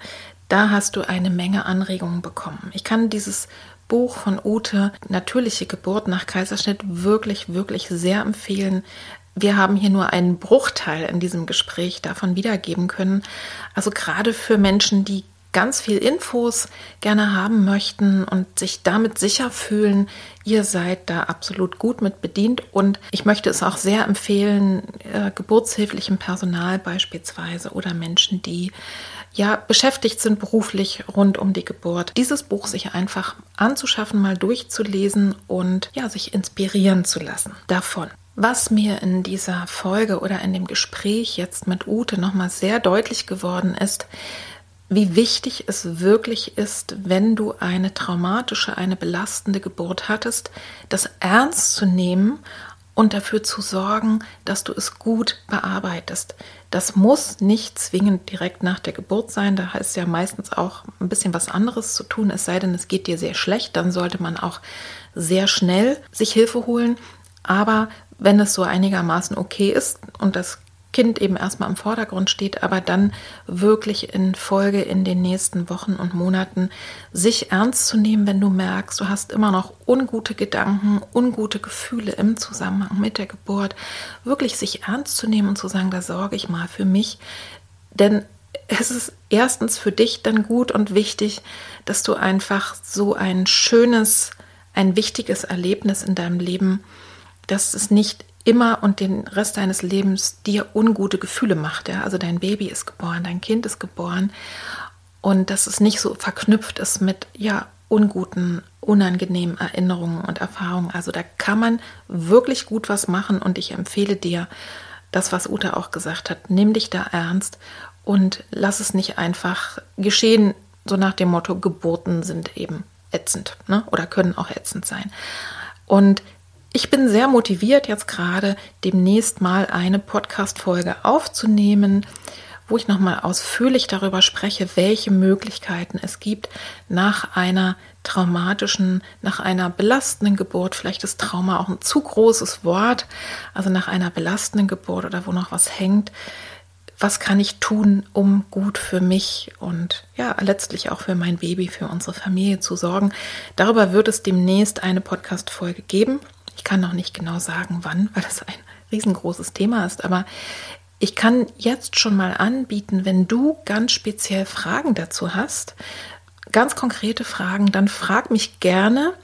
da hast du eine Menge Anregungen bekommen. Ich kann dieses Buch von Ute, Natürliche Geburt nach Kaiserschnitt, wirklich, wirklich sehr empfehlen. Wir haben hier nur einen Bruchteil in diesem Gespräch davon wiedergeben können. Also gerade für Menschen, die ganz viel Infos gerne haben möchten und sich damit sicher fühlen, ihr seid da absolut gut mit bedient. Und ich möchte es auch sehr empfehlen, äh, geburtshilflichem Personal beispielsweise oder Menschen, die ja beschäftigt sind beruflich rund um die Geburt, dieses Buch sich einfach anzuschaffen, mal durchzulesen und ja, sich inspirieren zu lassen davon. Was mir in dieser Folge oder in dem Gespräch jetzt mit Ute nochmal sehr deutlich geworden ist, wie wichtig es wirklich ist, wenn du eine traumatische, eine belastende Geburt hattest, das ernst zu nehmen und dafür zu sorgen, dass du es gut bearbeitest. Das muss nicht zwingend direkt nach der Geburt sein. Da heißt ja meistens auch ein bisschen was anderes zu tun, es sei denn, es geht dir sehr schlecht, dann sollte man auch sehr schnell sich Hilfe holen. Aber wenn es so einigermaßen okay ist und das Kind eben erstmal im Vordergrund steht, aber dann wirklich in Folge in den nächsten Wochen und Monaten sich ernst zu nehmen, wenn du merkst, du hast immer noch ungute Gedanken, ungute Gefühle im Zusammenhang mit der Geburt, wirklich sich ernst zu nehmen und zu sagen, da sorge ich mal für mich, denn es ist erstens für dich dann gut und wichtig, dass du einfach so ein schönes, ein wichtiges Erlebnis in deinem Leben, dass es nicht immer und den Rest deines Lebens dir ungute Gefühle macht. Ja? Also dein Baby ist geboren, dein Kind ist geboren und dass es nicht so verknüpft ist mit ja unguten, unangenehmen Erinnerungen und Erfahrungen. Also da kann man wirklich gut was machen und ich empfehle dir das, was Uta auch gesagt hat. Nimm dich da ernst und lass es nicht einfach geschehen, so nach dem Motto, Geburten sind eben ätzend ne? oder können auch ätzend sein. Und ich bin sehr motiviert, jetzt gerade demnächst mal eine Podcast-Folge aufzunehmen, wo ich nochmal ausführlich darüber spreche, welche Möglichkeiten es gibt nach einer traumatischen, nach einer belastenden Geburt. Vielleicht ist Trauma auch ein zu großes Wort, also nach einer belastenden Geburt oder wo noch was hängt. Was kann ich tun, um gut für mich und ja, letztlich auch für mein Baby, für unsere Familie zu sorgen? Darüber wird es demnächst eine Podcast-Folge geben. Kann noch nicht genau sagen, wann, weil das ein riesengroßes Thema ist, aber ich kann jetzt schon mal anbieten, wenn du ganz speziell Fragen dazu hast, ganz konkrete Fragen, dann frag mich gerne.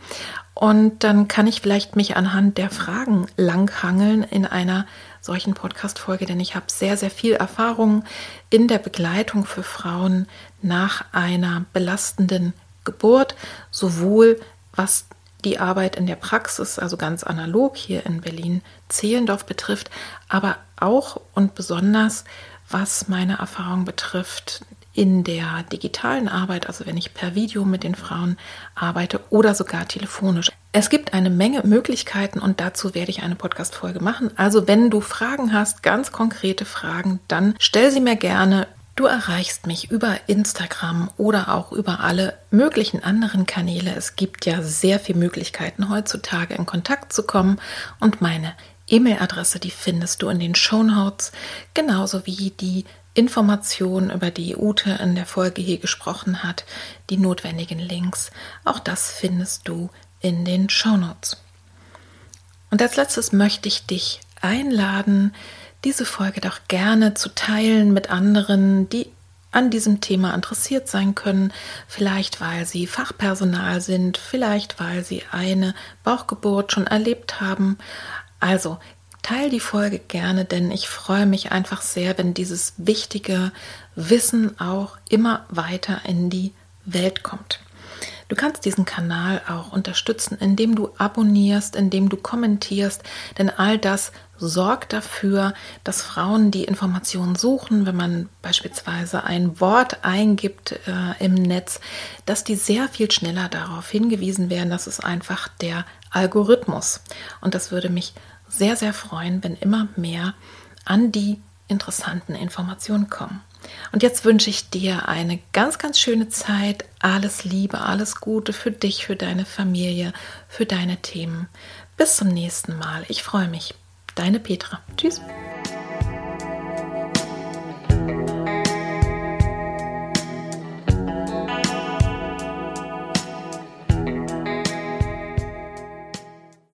Und dann kann ich vielleicht mich anhand der Fragen langhangeln in einer solchen Podcast-Folge, denn ich habe sehr, sehr viel Erfahrung in der Begleitung für Frauen nach einer belastenden Geburt, sowohl was die Arbeit in der Praxis, also ganz analog hier in Berlin-Zehlendorf betrifft, aber auch und besonders, was meine Erfahrung betrifft, in der digitalen Arbeit, also wenn ich per Video mit den Frauen arbeite oder sogar telefonisch. Es gibt eine Menge Möglichkeiten und dazu werde ich eine Podcast-Folge machen. Also wenn du Fragen hast, ganz konkrete Fragen, dann stell sie mir gerne Du erreichst mich über Instagram oder auch über alle möglichen anderen Kanäle. Es gibt ja sehr viele Möglichkeiten heutzutage in Kontakt zu kommen und meine E-Mail-Adresse, die findest du in den Show Notes, genauso wie die Informationen, über die Ute in der Folge hier gesprochen hat, die notwendigen Links. Auch das findest du in den Show Notes. Und als letztes möchte ich dich einladen, diese Folge doch gerne zu teilen mit anderen, die an diesem Thema interessiert sein können, vielleicht weil sie Fachpersonal sind, vielleicht weil sie eine Bauchgeburt schon erlebt haben. Also teile die Folge gerne, denn ich freue mich einfach sehr, wenn dieses wichtige Wissen auch immer weiter in die Welt kommt. Du kannst diesen Kanal auch unterstützen, indem du abonnierst, indem du kommentierst, denn all das sorgt dafür, dass Frauen die Informationen suchen, wenn man beispielsweise ein Wort eingibt äh, im Netz, dass die sehr viel schneller darauf hingewiesen werden. Das ist einfach der Algorithmus. Und das würde mich sehr, sehr freuen, wenn immer mehr an die interessanten Informationen kommen. Und jetzt wünsche ich dir eine ganz, ganz schöne Zeit. Alles Liebe, alles Gute für dich, für deine Familie, für deine Themen. Bis zum nächsten Mal. Ich freue mich. Deine Petra. Tschüss.